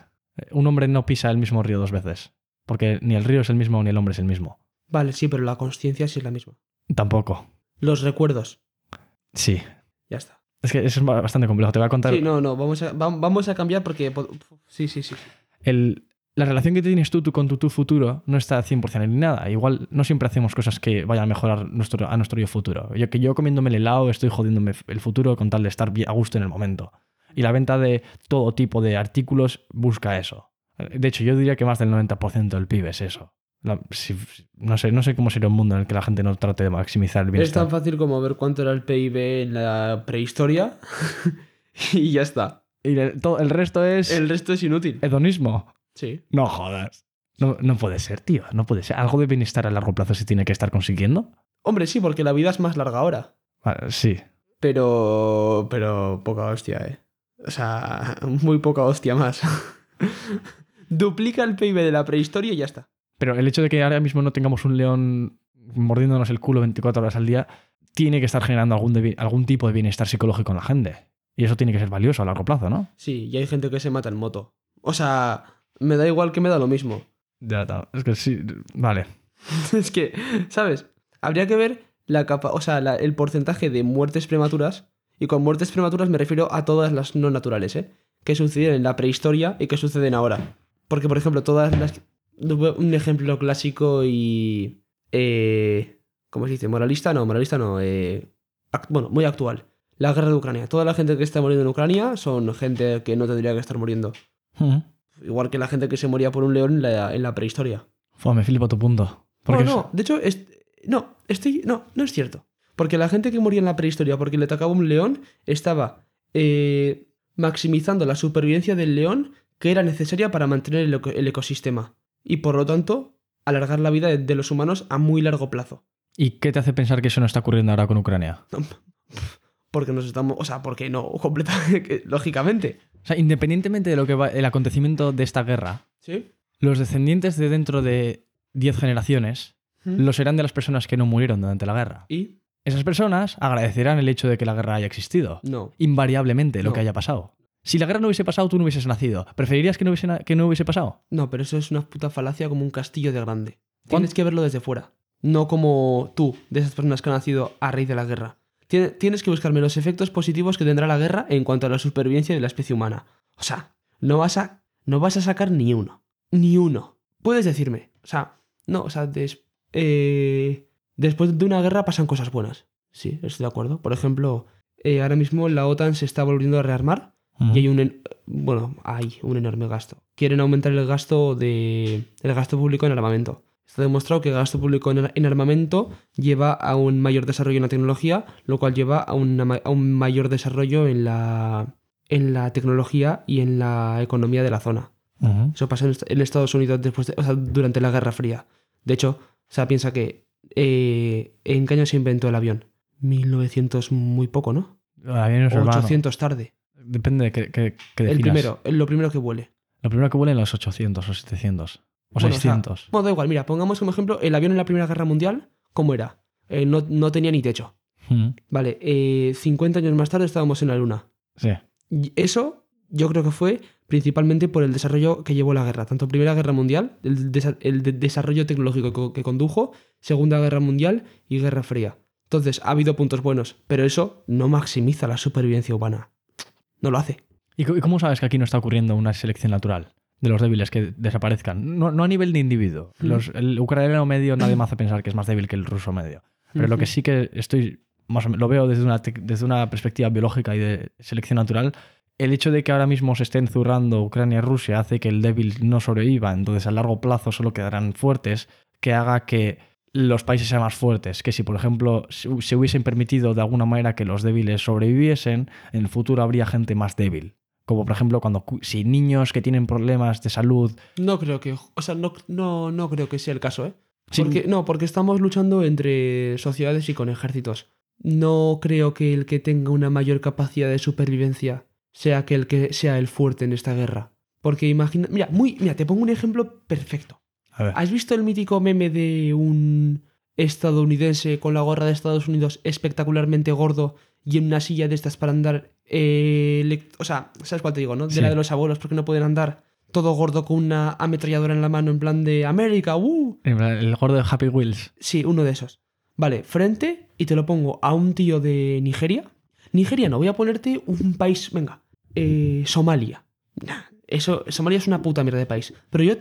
Un hombre no pisa el mismo río dos veces. Porque ni el río es el mismo ni el hombre es el mismo. Vale, sí, pero la conciencia sí es la misma. Tampoco. Los recuerdos. Sí. Ya está. Es que eso es ba- bastante complejo. Te voy a contar Sí, no, no. Vamos a, va- vamos a cambiar porque... po- Sí, sí, sí. el, la relación que tienes tú, tú con tu, tu futuro no está 100% alineada. Igual no siempre hacemos cosas que vayan a mejorar nuestro, a nuestro yo futuro. Yo que yo comiéndome el helado estoy jodiéndome el futuro con tal de estar a gusto en el momento. Y la venta de todo tipo de artículos busca eso. De hecho, yo diría que más del 90% del PIB es eso. La- si- no, sé, no sé cómo sería un mundo en el que la gente no trate de maximizar el Es bienestar. tan fácil como ver cuánto era el PIB en la prehistoria *laughs* y ya está. Y el, todo, el resto es El resto es inútil. hedonismo. Sí. No jodas. No, no puede ser, tío. No puede ser. Algo de bienestar a largo plazo se tiene que estar consiguiendo. Hombre, sí, porque la vida es más larga ahora. Vale, sí. Pero. Pero poca hostia, eh. O sea, *laughs* muy poca hostia más. *laughs* Duplica el PIB de la prehistoria y ya está. Pero el hecho de que ahora mismo no tengamos un león mordiéndonos el culo 24 horas al día tiene que estar generando algún, algún tipo de bienestar psicológico en la gente. Y eso tiene que ser valioso a largo plazo, ¿no? Sí, y hay gente que se mata en moto. O sea, me da igual que me da lo mismo. Ya está. Es que sí. Vale. *laughs* es que, ¿sabes? Habría que ver la capa, o sea, la- el porcentaje de muertes prematuras. Y con muertes prematuras me refiero a todas las no naturales, ¿eh? Que sucedieron en la prehistoria y que suceden ahora. Porque, por ejemplo, todas las. Un ejemplo clásico y. Eh, ¿Cómo se dice? ¿Moralista? No, moralista no. eh, bueno, muy actual. La guerra de Ucrania. Toda la gente que está muriendo en Ucrania son gente que no tendría que estar muriendo. Ujú. Igual que la gente que se moría por un león en la, en la prehistoria. Fua, me flipo tu punto. Porque no, no, de hecho, es- no, estoy, no, no es cierto. Porque la gente que moría en la prehistoria porque le atacaba un león estaba eh, maximizando la supervivencia del león que era necesaria para mantener el, eco- el ecosistema. Y por lo tanto, alargar la vida de, de los humanos a muy largo plazo. ¿Y qué te hace pensar que eso no está ocurriendo ahora con Ucrania? *laughs* Porque nos estamos. O sea, porque no, *laughs* completamente. lógicamente. O sea, independientemente de lo que va el acontecimiento de esta guerra, ¿Sí? los descendientes de dentro de 10 generaciones ¿Mm? lo serán de las personas que no murieron durante la guerra. ¿Y? Esas personas agradecerán el hecho de que la guerra haya existido. No. Invariablemente lo No. que haya pasado. Si la guerra no hubiese pasado, tú no hubieses nacido. ¿Preferirías que no hubiese, que no hubiese pasado? No, pero eso es una puta falacia como un castillo de grande. ¿Cuán- Tienes que verlo desde fuera. No como tú, de esas personas que han nacido a raíz de la guerra. Tien- Tienes que buscarme los efectos positivos que tendrá la guerra en cuanto a la supervivencia de la especie humana. O sea, no vas a, no vas a sacar ni uno. Ni uno. Puedes decirme. O sea, no, o sea, des- eh, después de una guerra pasan cosas buenas. Sí, estoy de acuerdo. Por ejemplo, eh, ahora mismo la OTAN se está volviendo a rearmar y hay un en- bueno, hay un enorme gasto. Quieren aumentar el gasto de el gasto público en armamento. Está demostrado que el gasto público en, ar- en armamento lleva a un mayor desarrollo en la tecnología, lo cual lleva a, una a un mayor desarrollo en la en la tecnología y en la economía de la zona. Eso en, est- en Estados Unidos después de- o sea, durante la Guerra Fría. De hecho, o sea, piensa que eh, ¿en qué año se inventó el avión? 1900 muy poco, ¿no? Viene su hermano. 800 tarde. Depende de qué, qué- qué El primero, lo primero que vuele. Lo primero que vuela en los 800 o 700. O Bueno, o sea, 600. Bueno, da igual, mira, pongamos como ejemplo el avión en la Primera Guerra Mundial, ¿cómo era? Eh, no, no tenía ni techo. Ujú. Vale, eh, 50 años más tarde estábamos en la Luna. Sí. Y eso yo creo que fue principalmente por el desarrollo que llevó la guerra. Tanto Primera Guerra Mundial, el, desa- el de- desarrollo tecnológico que, que condujo, Segunda Guerra Mundial y Guerra Fría. Entonces, ha habido puntos buenos, pero eso no maximiza la supervivencia humana. No lo hace. ¿Y cómo sabes que aquí no está ocurriendo una selección natural de los débiles que desaparezcan? No, no a nivel de individuo. Mm. Los- el ucraniano medio nadie me hace pensar que es más débil que el ruso medio. Pero lo que sí que estoy, más o menos, lo veo desde una, desde una perspectiva biológica y de selección natural, el hecho de que ahora mismo se estén zurrando Ucrania y Rusia hace que el débil no sobreviva, entonces a largo plazo solo quedarán fuertes, que haga que los países sean más fuertes, que si por ejemplo se se hubiesen permitido de alguna manera que los débiles sobreviviesen, en el futuro habría gente más débil. Como por ejemplo cuando cu- si niños que tienen problemas de salud No creo que. O sea, no, no, no creo que sea el caso, ¿eh? Sí. Porque, no, porque estamos luchando entre sociedades y con ejércitos. no creo que el que tenga una mayor capacidad de supervivencia sea que el que sea el fuerte en esta guerra. Porque imagina, mira, muy, mira, te pongo un ejemplo perfecto. A ver. ¿Has visto el mítico meme de un estadounidense con la gorra de Estados Unidos espectacularmente gordo y en una silla de estas para andar? eh, o sea, ¿sabes cuál te digo, no? De Sí. la de los abuelos, porque no pueden andar todo gordo con una ametralladora en la mano en plan de América, ¡uh! El gordo de Happy Wheels. Sí, uno de esos. Vale, frente y te lo pongo a un tío de Nigeria. Nigeria no, voy a ponerte un país, venga, eh, Somalia. Nah, eso, Somalia es una puta mierda de país. Pero yo,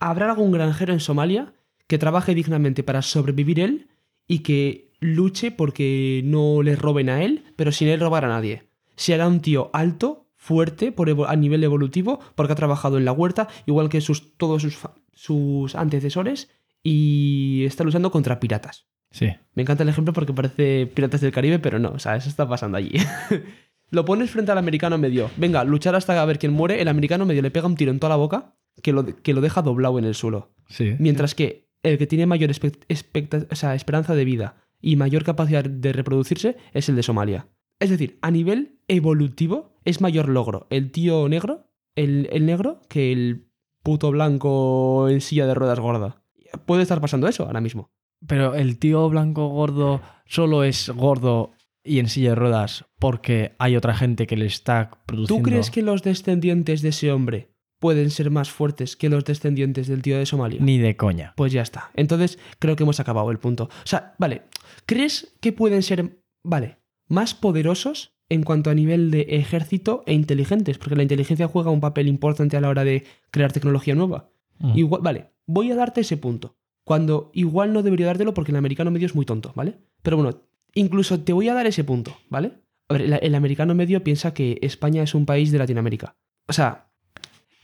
¿habrá algún granjero en Somalia que trabaje dignamente para sobrevivir él y que luche porque no le roben a él, pero sin él robar a nadie? Será un tío alto, fuerte por a nivel evolutivo, porque ha trabajado en la huerta, igual que sus, todos sus, sus antecesores, y está luchando contra piratas. Sí. Me encanta el ejemplo porque parece Piratas del Caribe, pero no, o sea, eso está pasando allí. *laughs* lo pones frente al americano medio. Venga, luchar hasta a ver quién muere. El americano medio le pega un tiro en toda la boca que lo, que lo deja doblado en el suelo. Sí. Mientras que el que tiene mayor o sea, esperanza de vida y mayor capacidad de reproducirse es el de Somalia. Es decir, a nivel evolutivo es mayor logro el tío negro, el, el negro, que el puto blanco en silla de ruedas gorda. Puede estar pasando eso ahora mismo. Pero el tío blanco gordo solo es gordo y en silla de ruedas porque hay otra gente que le está produciendo. ¿Tú crees que los descendientes de ese hombre pueden ser más fuertes que los descendientes del tío de Somalia? Ni de coña. Pues ya está. Entonces creo que hemos acabado el punto. O sea, vale, ¿crees que pueden ser, vale, más poderosos en cuanto a nivel de ejército e inteligentes? Porque la inteligencia juega un papel importante a la hora de crear tecnología nueva. Mm. Igual, vale, voy a darte ese punto. Cuando igual no debería dártelo porque el americano medio es muy tonto, ¿vale? Pero bueno, incluso te voy a dar ese punto, ¿vale? A ver, el, el americano medio piensa que España es un país de Latinoamérica. O sea,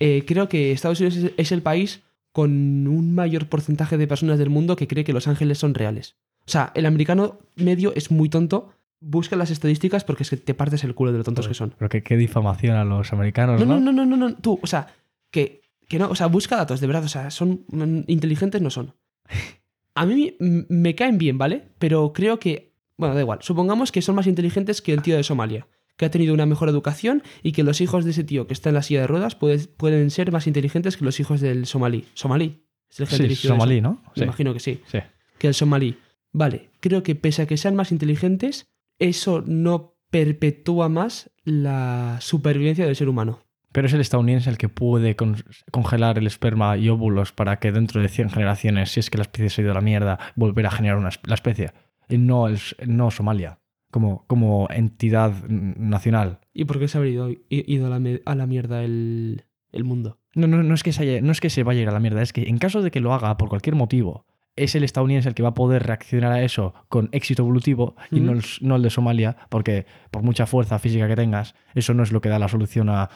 eh, creo que Estados Unidos es, el país con un mayor porcentaje de personas del mundo que cree que Los Ángeles son reales. O sea, el americano medio es muy tonto. Busca las estadísticas porque es que te partes el culo de lo tontos que son. Pero que qué difamación a los americanos, No, ¿no? no, no, no, no, no. Tú, o sea, que, que no, o sea, busca datos, de verdad, o sea, son mm, inteligentes, no son. *laughs* A mí me caen bien, ¿vale? Pero creo que, bueno, da igual, supongamos que son más inteligentes que el tío de Somalia, que ha tenido una mejor educación y que los hijos de ese tío que está en la silla de ruedas puede- pueden ser más inteligentes que los hijos del somalí. ¿Somalí? Es el Sí, somalí, eso. ¿no? Me Sí. imagino que sí sí. que el somalí. Vale, creo que pese a que sean más inteligentes, eso no perpetúa más la supervivencia del ser humano. Pero es el estadounidense el que puede con- congelar el esperma y óvulos para que dentro de 100 generaciones, si es que la especie se ha ido a la mierda, volver a generar una, la especie. Y no, el, no Somalia, como, como entidad nacional. ¿Y por qué se habría ido, ido a, la, a la mierda el, el mundo? No, no, no, es que se haya- no es que se vaya a ir a la mierda, es que en caso de que lo haga por cualquier motivo, es el estadounidense el que va a poder reaccionar a eso con éxito evolutivo y no, el, no el de Somalia, porque por mucha fuerza física que tengas, eso no es lo que da la solución a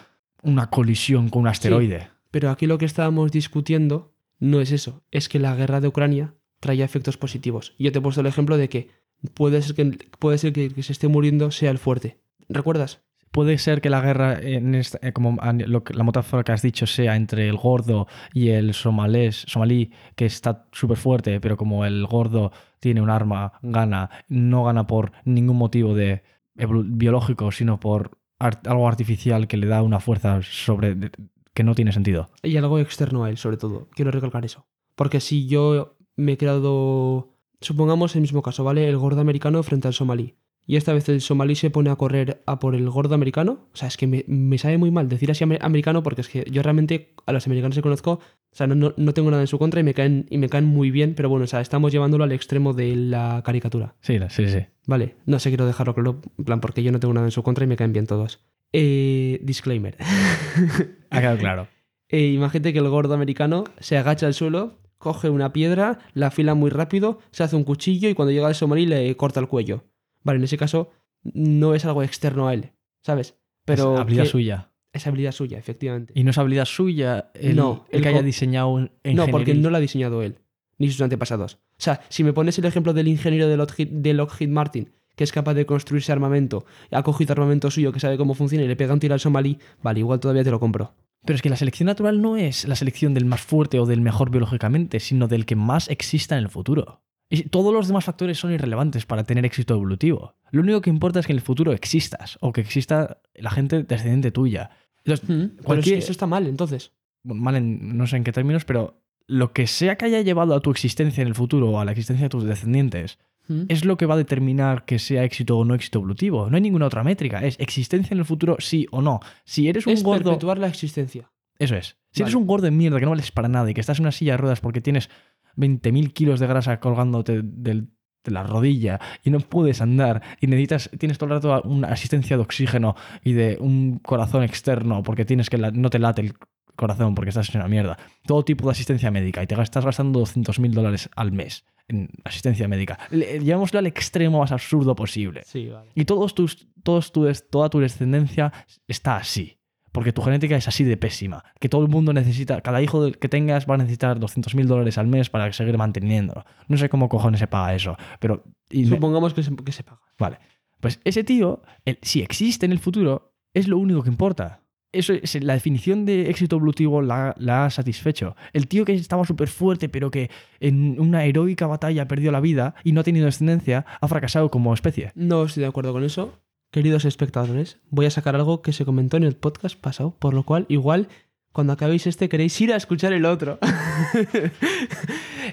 una colisión con un asteroide. Pero aquí lo que estábamos discutiendo no es eso, es que la guerra de Ucrania traía efectos positivos. Yo te he puesto el ejemplo de que puede ser que, puede ser que el que se esté muriendo sea el fuerte. ¿Recuerdas? Puede ser que la guerra, en esta- eh, como a- lo que- la metáfora que has dicho, sea entre el gordo y el somalés, somalí, que está súper fuerte, pero como el gordo tiene un arma, gana, no gana por ningún motivo de biológico, sino por algo artificial que le da una fuerza sobre de- que no tiene sentido. Y algo externo a él, sobre todo. Quiero recalcar eso. Porque si yo me he creado, supongamos el mismo caso, ¿vale? El gordo americano frente al somalí. Y esta vez el somalí se pone a correr a por el gordo americano. O sea, es que me, me sabe muy mal decir así amer- americano porque es que yo realmente a los americanos que conozco, o sea, no, no, no tengo nada en su contra y me, caen, y me caen muy bien, pero bueno, o sea, estamos llevándolo al extremo de la caricatura. Sí, sí, sí. Vale, no sé, quiero dejarlo claro, en plan, porque yo no tengo nada en su contra y me caen bien todos. Eh, disclaimer. *laughs* Ha quedado claro. Eh, imagínate que el gordo americano se agacha al suelo, coge una piedra, la afila muy rápido, se hace un cuchillo y cuando llega al somalí le corta el cuello. Vale, en ese caso no es algo externo a él, ¿sabes? Pero es habilidad que- suya. es habilidad suya, efectivamente. Y no es habilidad suya el, No, el el que haya diseñado un no, porque no la ha diseñado él, ni sus antepasados. O sea, si me pones el ejemplo del ingeniero de Lockheed, de Lockheed Martin, que es capaz de construirse armamento, ha cogido armamento suyo que sabe cómo funciona y le pega un tiro al somalí, vale, igual todavía te lo compro. Pero es que la selección natural no es la selección del más fuerte o del mejor biológicamente, sino del que más exista en el futuro. Y todos los demás factores son irrelevantes para tener éxito evolutivo. Lo único que importa es que en el futuro existas o que exista la gente descendiente tuya. Entonces, Mm, cualquier- eso está mal, entonces. bueno, mal en no sé en qué términos, pero lo que sea que haya llevado a tu existencia en el futuro o a la existencia de tus descendientes Mm. es lo que va a determinar que sea éxito o no éxito evolutivo. No hay ninguna otra métrica. Es existencia en el futuro sí o no. Si eres un Es gordo... perpetuar la existencia. Eso es. Si eres un gordo de mierda que no vales para nada y que estás en una silla de ruedas porque tienes 20.000 kilos de grasa colgándote del- de la rodilla y no puedes andar y necesitas, tienes todo el rato una asistencia de oxígeno y de un corazón externo porque tienes que la- no te late el corazón porque estás en una mierda. Todo tipo de asistencia médica y te estás gastando 200.000 dólares al mes en asistencia médica. Le- Llevémoslo al extremo más absurdo posible. Sí, vale. Y todos tus, todos tu, toda tu descendencia está así. Porque tu genética es así de pésima. Que todo el mundo necesita, cada hijo que tengas va a necesitar 200.000 dólares al mes para seguir manteniéndolo. No sé cómo cojones se paga eso, pero... y me- Supongamos que se, que se paga. Vale. Pues ese tío, el- si existe en el futuro, es lo único que importa. Eso es, la definición de éxito evolutivo la, la ha satisfecho. El tío que estaba súper fuerte, pero que en una heroica batalla perdió la vida y no ha tenido descendencia, ha fracasado como especie. No estoy de acuerdo con eso. Queridos espectadores, voy a sacar algo que se comentó en el podcast pasado, por lo cual igual cuando acabéis este queréis ir a escuchar el otro. *laughs*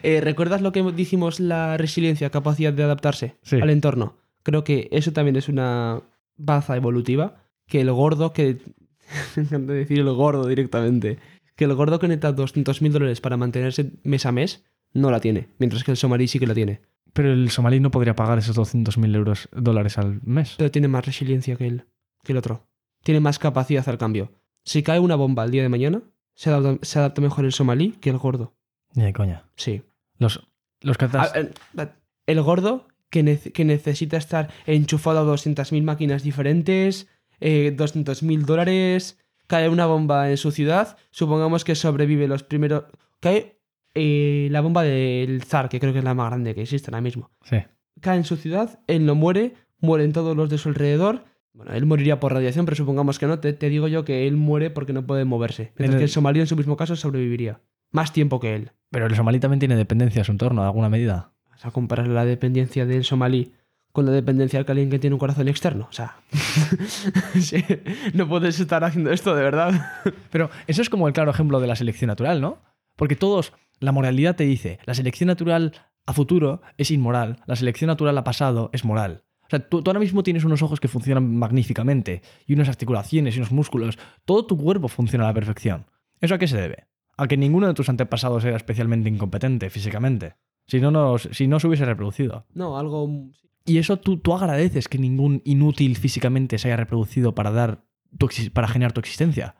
Eh, ¿Recuerdas lo que dijimos, la resiliencia, capacidad de adaptarse Sí. al entorno? Creo que eso también es una baza evolutiva, que el gordo que... *laughs* Me encanta decir el gordo directamente. Que el gordo que necesita 200.000 dólares para mantenerse mes a mes, no la tiene, mientras que el somalí sí que la tiene. Pero el somalí no podría pagar esos 200.000 euros, dólares al mes. pero tiene más resiliencia que el, que el otro. Tiene más capacidad al cambio. Si cae una bomba el día de mañana, se adapta, se adapta mejor el somalí que el gordo. Ni de coña. Sí. Los, los catas... Ah, eh, El gordo que, nece- que necesita estar enchufado a 200.000 máquinas diferentes, eh, 200.000 dólares, cae una bomba en su ciudad, supongamos que sobrevive los primeros... Cae eh, la bomba del zar, que creo que es la más grande que existe ahora mismo. Sí. cae en su ciudad, él no muere, mueren todos los de su alrededor. Bueno, él moriría por radiación, pero supongamos que no. Te, te digo yo que él muere porque no puede moverse. Mientras En el- que el somalí en su mismo caso sobreviviría. Más tiempo que él. Pero el somalí también tiene dependencia a su entorno, de alguna medida. Vas a comparar la dependencia del somalí con la dependencia de alguien que tiene un corazón externo. O sea, *laughs* sí, no puedes estar haciendo esto de verdad. Pero eso es como el claro ejemplo de la selección natural, ¿no? Porque todos, la moralidad te dice, la selección natural a futuro es inmoral, la selección natural a pasado es moral. O sea, tú, tú ahora mismo tienes unos ojos que funcionan magníficamente, y unas articulaciones y unos músculos. Todo tu cuerpo funciona a la perfección. ¿Eso a qué se debe? A que ninguno de tus antepasados era especialmente incompetente físicamente. Si no, no, si no se hubiese reproducido. No, algo... Y eso tú, tú agradeces que ningún inútil físicamente se haya reproducido para, dar tu para generar tu existencia.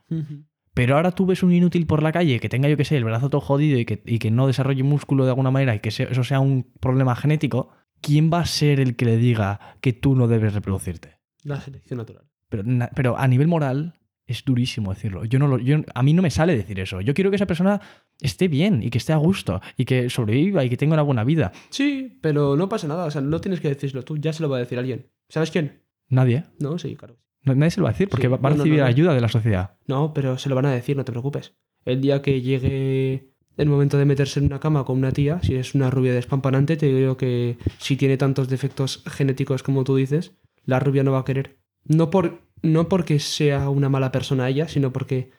Pero ahora tú ves un inútil por la calle que tenga, yo que sé, el brazo todo jodido y que, y que no desarrolle músculo de alguna manera y que se- eso sea un problema genético, ¿quién va a ser el que le diga que tú no debes reproducirte? La selección natural. Pero, na- pero a nivel moral es durísimo decirlo. Yo no lo, yo, a mí no me sale decir eso. Yo quiero que esa persona esté bien y que esté a gusto y que sobreviva y que tenga una buena vida. Sí, pero no pasa nada. O sea, no tienes que decirlo tú. Ya se lo va a decir alguien. ¿Sabes quién? Nadie. No, sí, claro. No- Nadie se lo va a decir porque Sí, va, va a no, recibir no, ayuda de la sociedad. No, pero se lo van a decir, no te preocupes. El día que llegue el momento de meterse en una cama con una tía, si es una rubia despampanante, te digo que si tiene tantos defectos genéticos como tú dices, la rubia no va a querer. No, por, no porque sea una mala persona ella, sino porque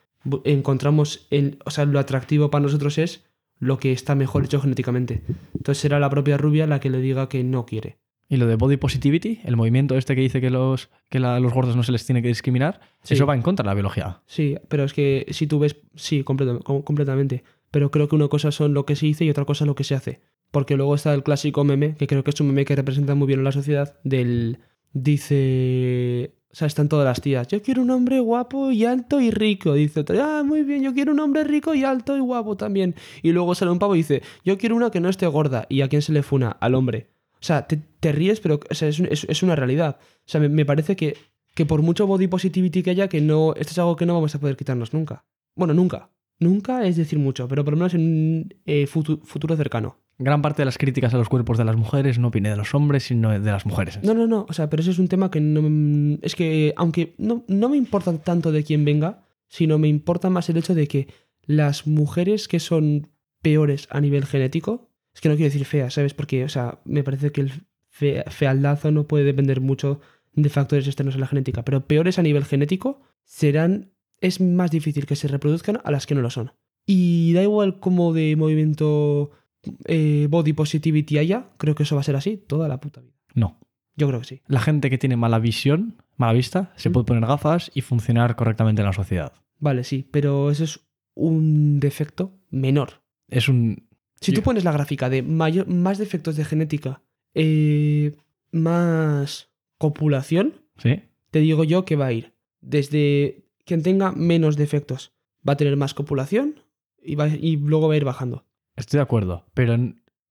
encontramos, el, o sea, lo atractivo para nosotros es lo que está mejor hecho genéticamente. Entonces será la propia rubia la que le diga que no quiere. Y lo de body positivity, el movimiento este que dice que los, que la- los gordos no se les tiene que discriminar, Sí. eso va en contra de la biología. Sí, pero es que si tú ves, sí, completa- com- completamente. Pero creo que una cosa son lo que se dice y otra cosa lo que se hace. Porque luego está el clásico meme, que creo que es un meme que representa muy bien a la sociedad, del... Dice... O sea, están todas las tías. Yo quiero un hombre guapo y alto y rico. Dice otra, ah, muy bien, yo quiero un hombre rico y alto y guapo también. Y luego sale un pavo y dice, yo quiero una que no esté gorda. ¿Y a quién se le funa? Al hombre. O sea, te, ríes, pero o sea, es, es- una realidad. O sea, me, parece que, que por mucho body positivity que haya, que no, esto es algo que no vamos a poder quitarnos nunca. Bueno, nunca. Nunca es decir mucho, pero por lo menos en un eh, futu- futuro cercano. Gran parte de las críticas a los cuerpos de las mujeres no viene de los hombres, sino de las mujeres. No, no, no. O sea, pero ese es un tema que no Es que, aunque no, no me importa tanto de quién venga, sino me importa más el hecho de que las mujeres que son peores a nivel genético Es que no quiero decir fea, ¿sabes? Porque, o sea, me parece que el fe- fealdazo no puede depender mucho de factores externos a la genética, pero peores a nivel genético serán. Es más difícil que se reproduzcan a las que no lo son. Y da igual como de movimiento eh, body positivity haya, creo que eso va a ser así toda la puta vida. No. Yo creo que sí. La gente que tiene mala visión, mala vista, se Mm. puede poner gafas y funcionar correctamente en la sociedad. Vale, sí, pero eso es un defecto menor. Es un. Si tú pones la gráfica de mayor, más defectos de genética, eh, más copulación, ¿Sí? te digo yo que va a ir desde quien tenga menos defectos va a tener más copulación y, va- y luego va a ir bajando. Estoy de acuerdo. Pero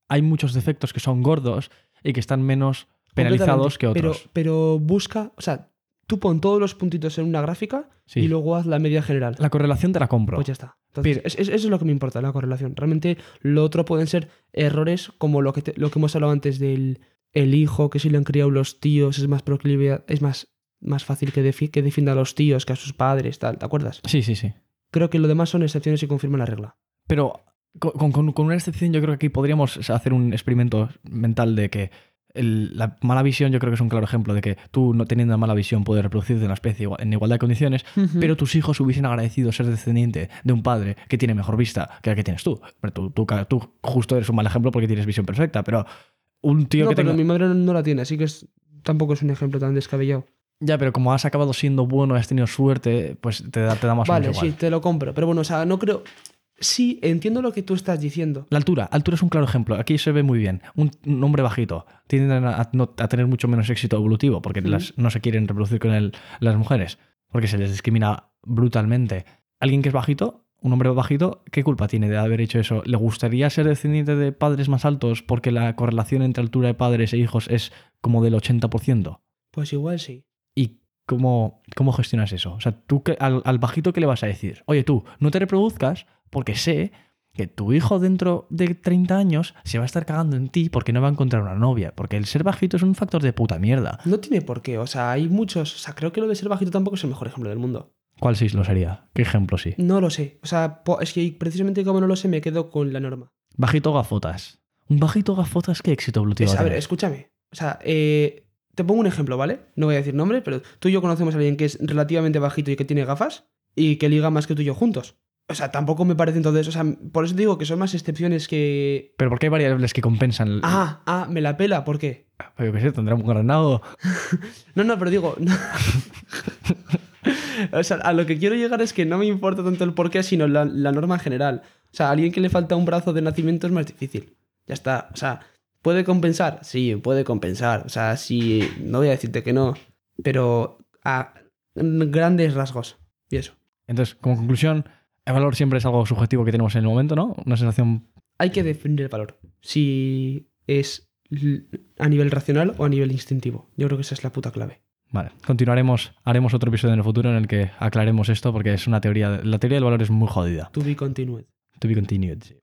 hay muchos defectos que son gordos y que están menos penalizados que otros. Pero, pero busca, o sea, tú pon todos los puntitos en una gráfica Sí. y luego haz la media general. La correlación te la compro. Pues ya está. Entonces, Pero- es- es- eso es lo que me importa, la correlación. Realmente lo otro pueden ser errores como lo que, te- lo que hemos hablado antes del el hijo, que si le han criado los tíos es más proclive, es más, más fácil que, defi- que defienda a los tíos que a sus padres, tal, ¿te acuerdas? Sí, sí, sí. Creo que lo demás son excepciones y confirman la regla. Pero con, con- con una excepción, yo creo que aquí podríamos hacer un experimento mental de que el- la mala visión, yo creo que es un claro ejemplo de que tú, no teniendo mala visión, puedes reproducirte en la especie en igualdad de condiciones, pero tus hijos hubiesen agradecido ser descendiente de un padre que tiene mejor vista que la que tienes tú. Pero tú, tú, tú justo eres un mal ejemplo porque tienes visión perfecta, pero un tío no, que pero tenga... mi madre no la tiene, así que es- tampoco es un ejemplo tan descabellado. Ya, pero como has acabado siendo bueno has tenido suerte, pues te da, te da más Vale, sí, igual. te lo compro. Pero bueno, o sea, no creo... Sí, entiendo lo que tú estás diciendo. La altura. Altura es un claro ejemplo. Aquí se ve muy bien. Un, un hombre bajito tienden a, tener mucho menos éxito evolutivo porque las, no se quieren reproducir con el- las mujeres porque se les discrimina brutalmente. Alguien que es bajito, un hombre bajito, ¿qué culpa tiene de haber hecho eso? ¿Le gustaría ser descendiente de padres más altos porque la correlación entre altura de padres e hijos es como del 80%? Pues igual sí. ¿Y cómo, cómo gestionas eso? O sea, tú al bajito, ¿qué le vas a decir? Oye, tú, no te reproduzcas porque sé que tu hijo dentro de 30 años se va a estar cagando en ti porque no va a encontrar una novia. Porque el ser bajito es un factor de puta mierda. No tiene por qué, o sea, hay muchos... O sea, creo que lo de ser bajito tampoco es el mejor ejemplo del mundo. ¿Cuál sí lo sería? ¿Qué ejemplo sí? No lo sé. O sea, es que precisamente como no lo sé, me quedo con la norma. Bajito gafotas. Un bajito gafotas, ¿qué éxito evolutivo Es- va a ver, escúchame. O sea, eh, te pongo un ejemplo, ¿vale? No voy a decir nombre, pero tú y yo conocemos a alguien que es relativamente bajito y que tiene gafas y que liga más que tú y yo juntos. O sea, tampoco me parece entonces. O sea, por eso te digo que son más excepciones que. Pero porque hay variables que compensan. el- Ah, ah, me la pela, ¿por qué? Yo qué sé, tendrá un granado. *laughs* No, no, pero digo. no. *laughs* o sea, a lo que quiero llegar es que no me importa tanto el por qué, sino la, la norma general. O sea, a alguien que le falta un brazo de nacimiento es más difícil. Ya está. O sea, ¿puede compensar? Sí, puede compensar. O sea, sí, no voy a decirte que no. Pero a grandes rasgos. Y eso. Entonces, como conclusión, el valor siempre es algo subjetivo que tenemos en el momento, ¿no? Una sensación Hay que definir el valor. Si es a nivel racional o a nivel instintivo. Yo creo que esa es la puta clave. Vale, continuaremos, haremos otro episodio en el futuro en el que aclaremos esto porque es una teoría, la teoría del valor es muy jodida. To be continued. To be continued. sí.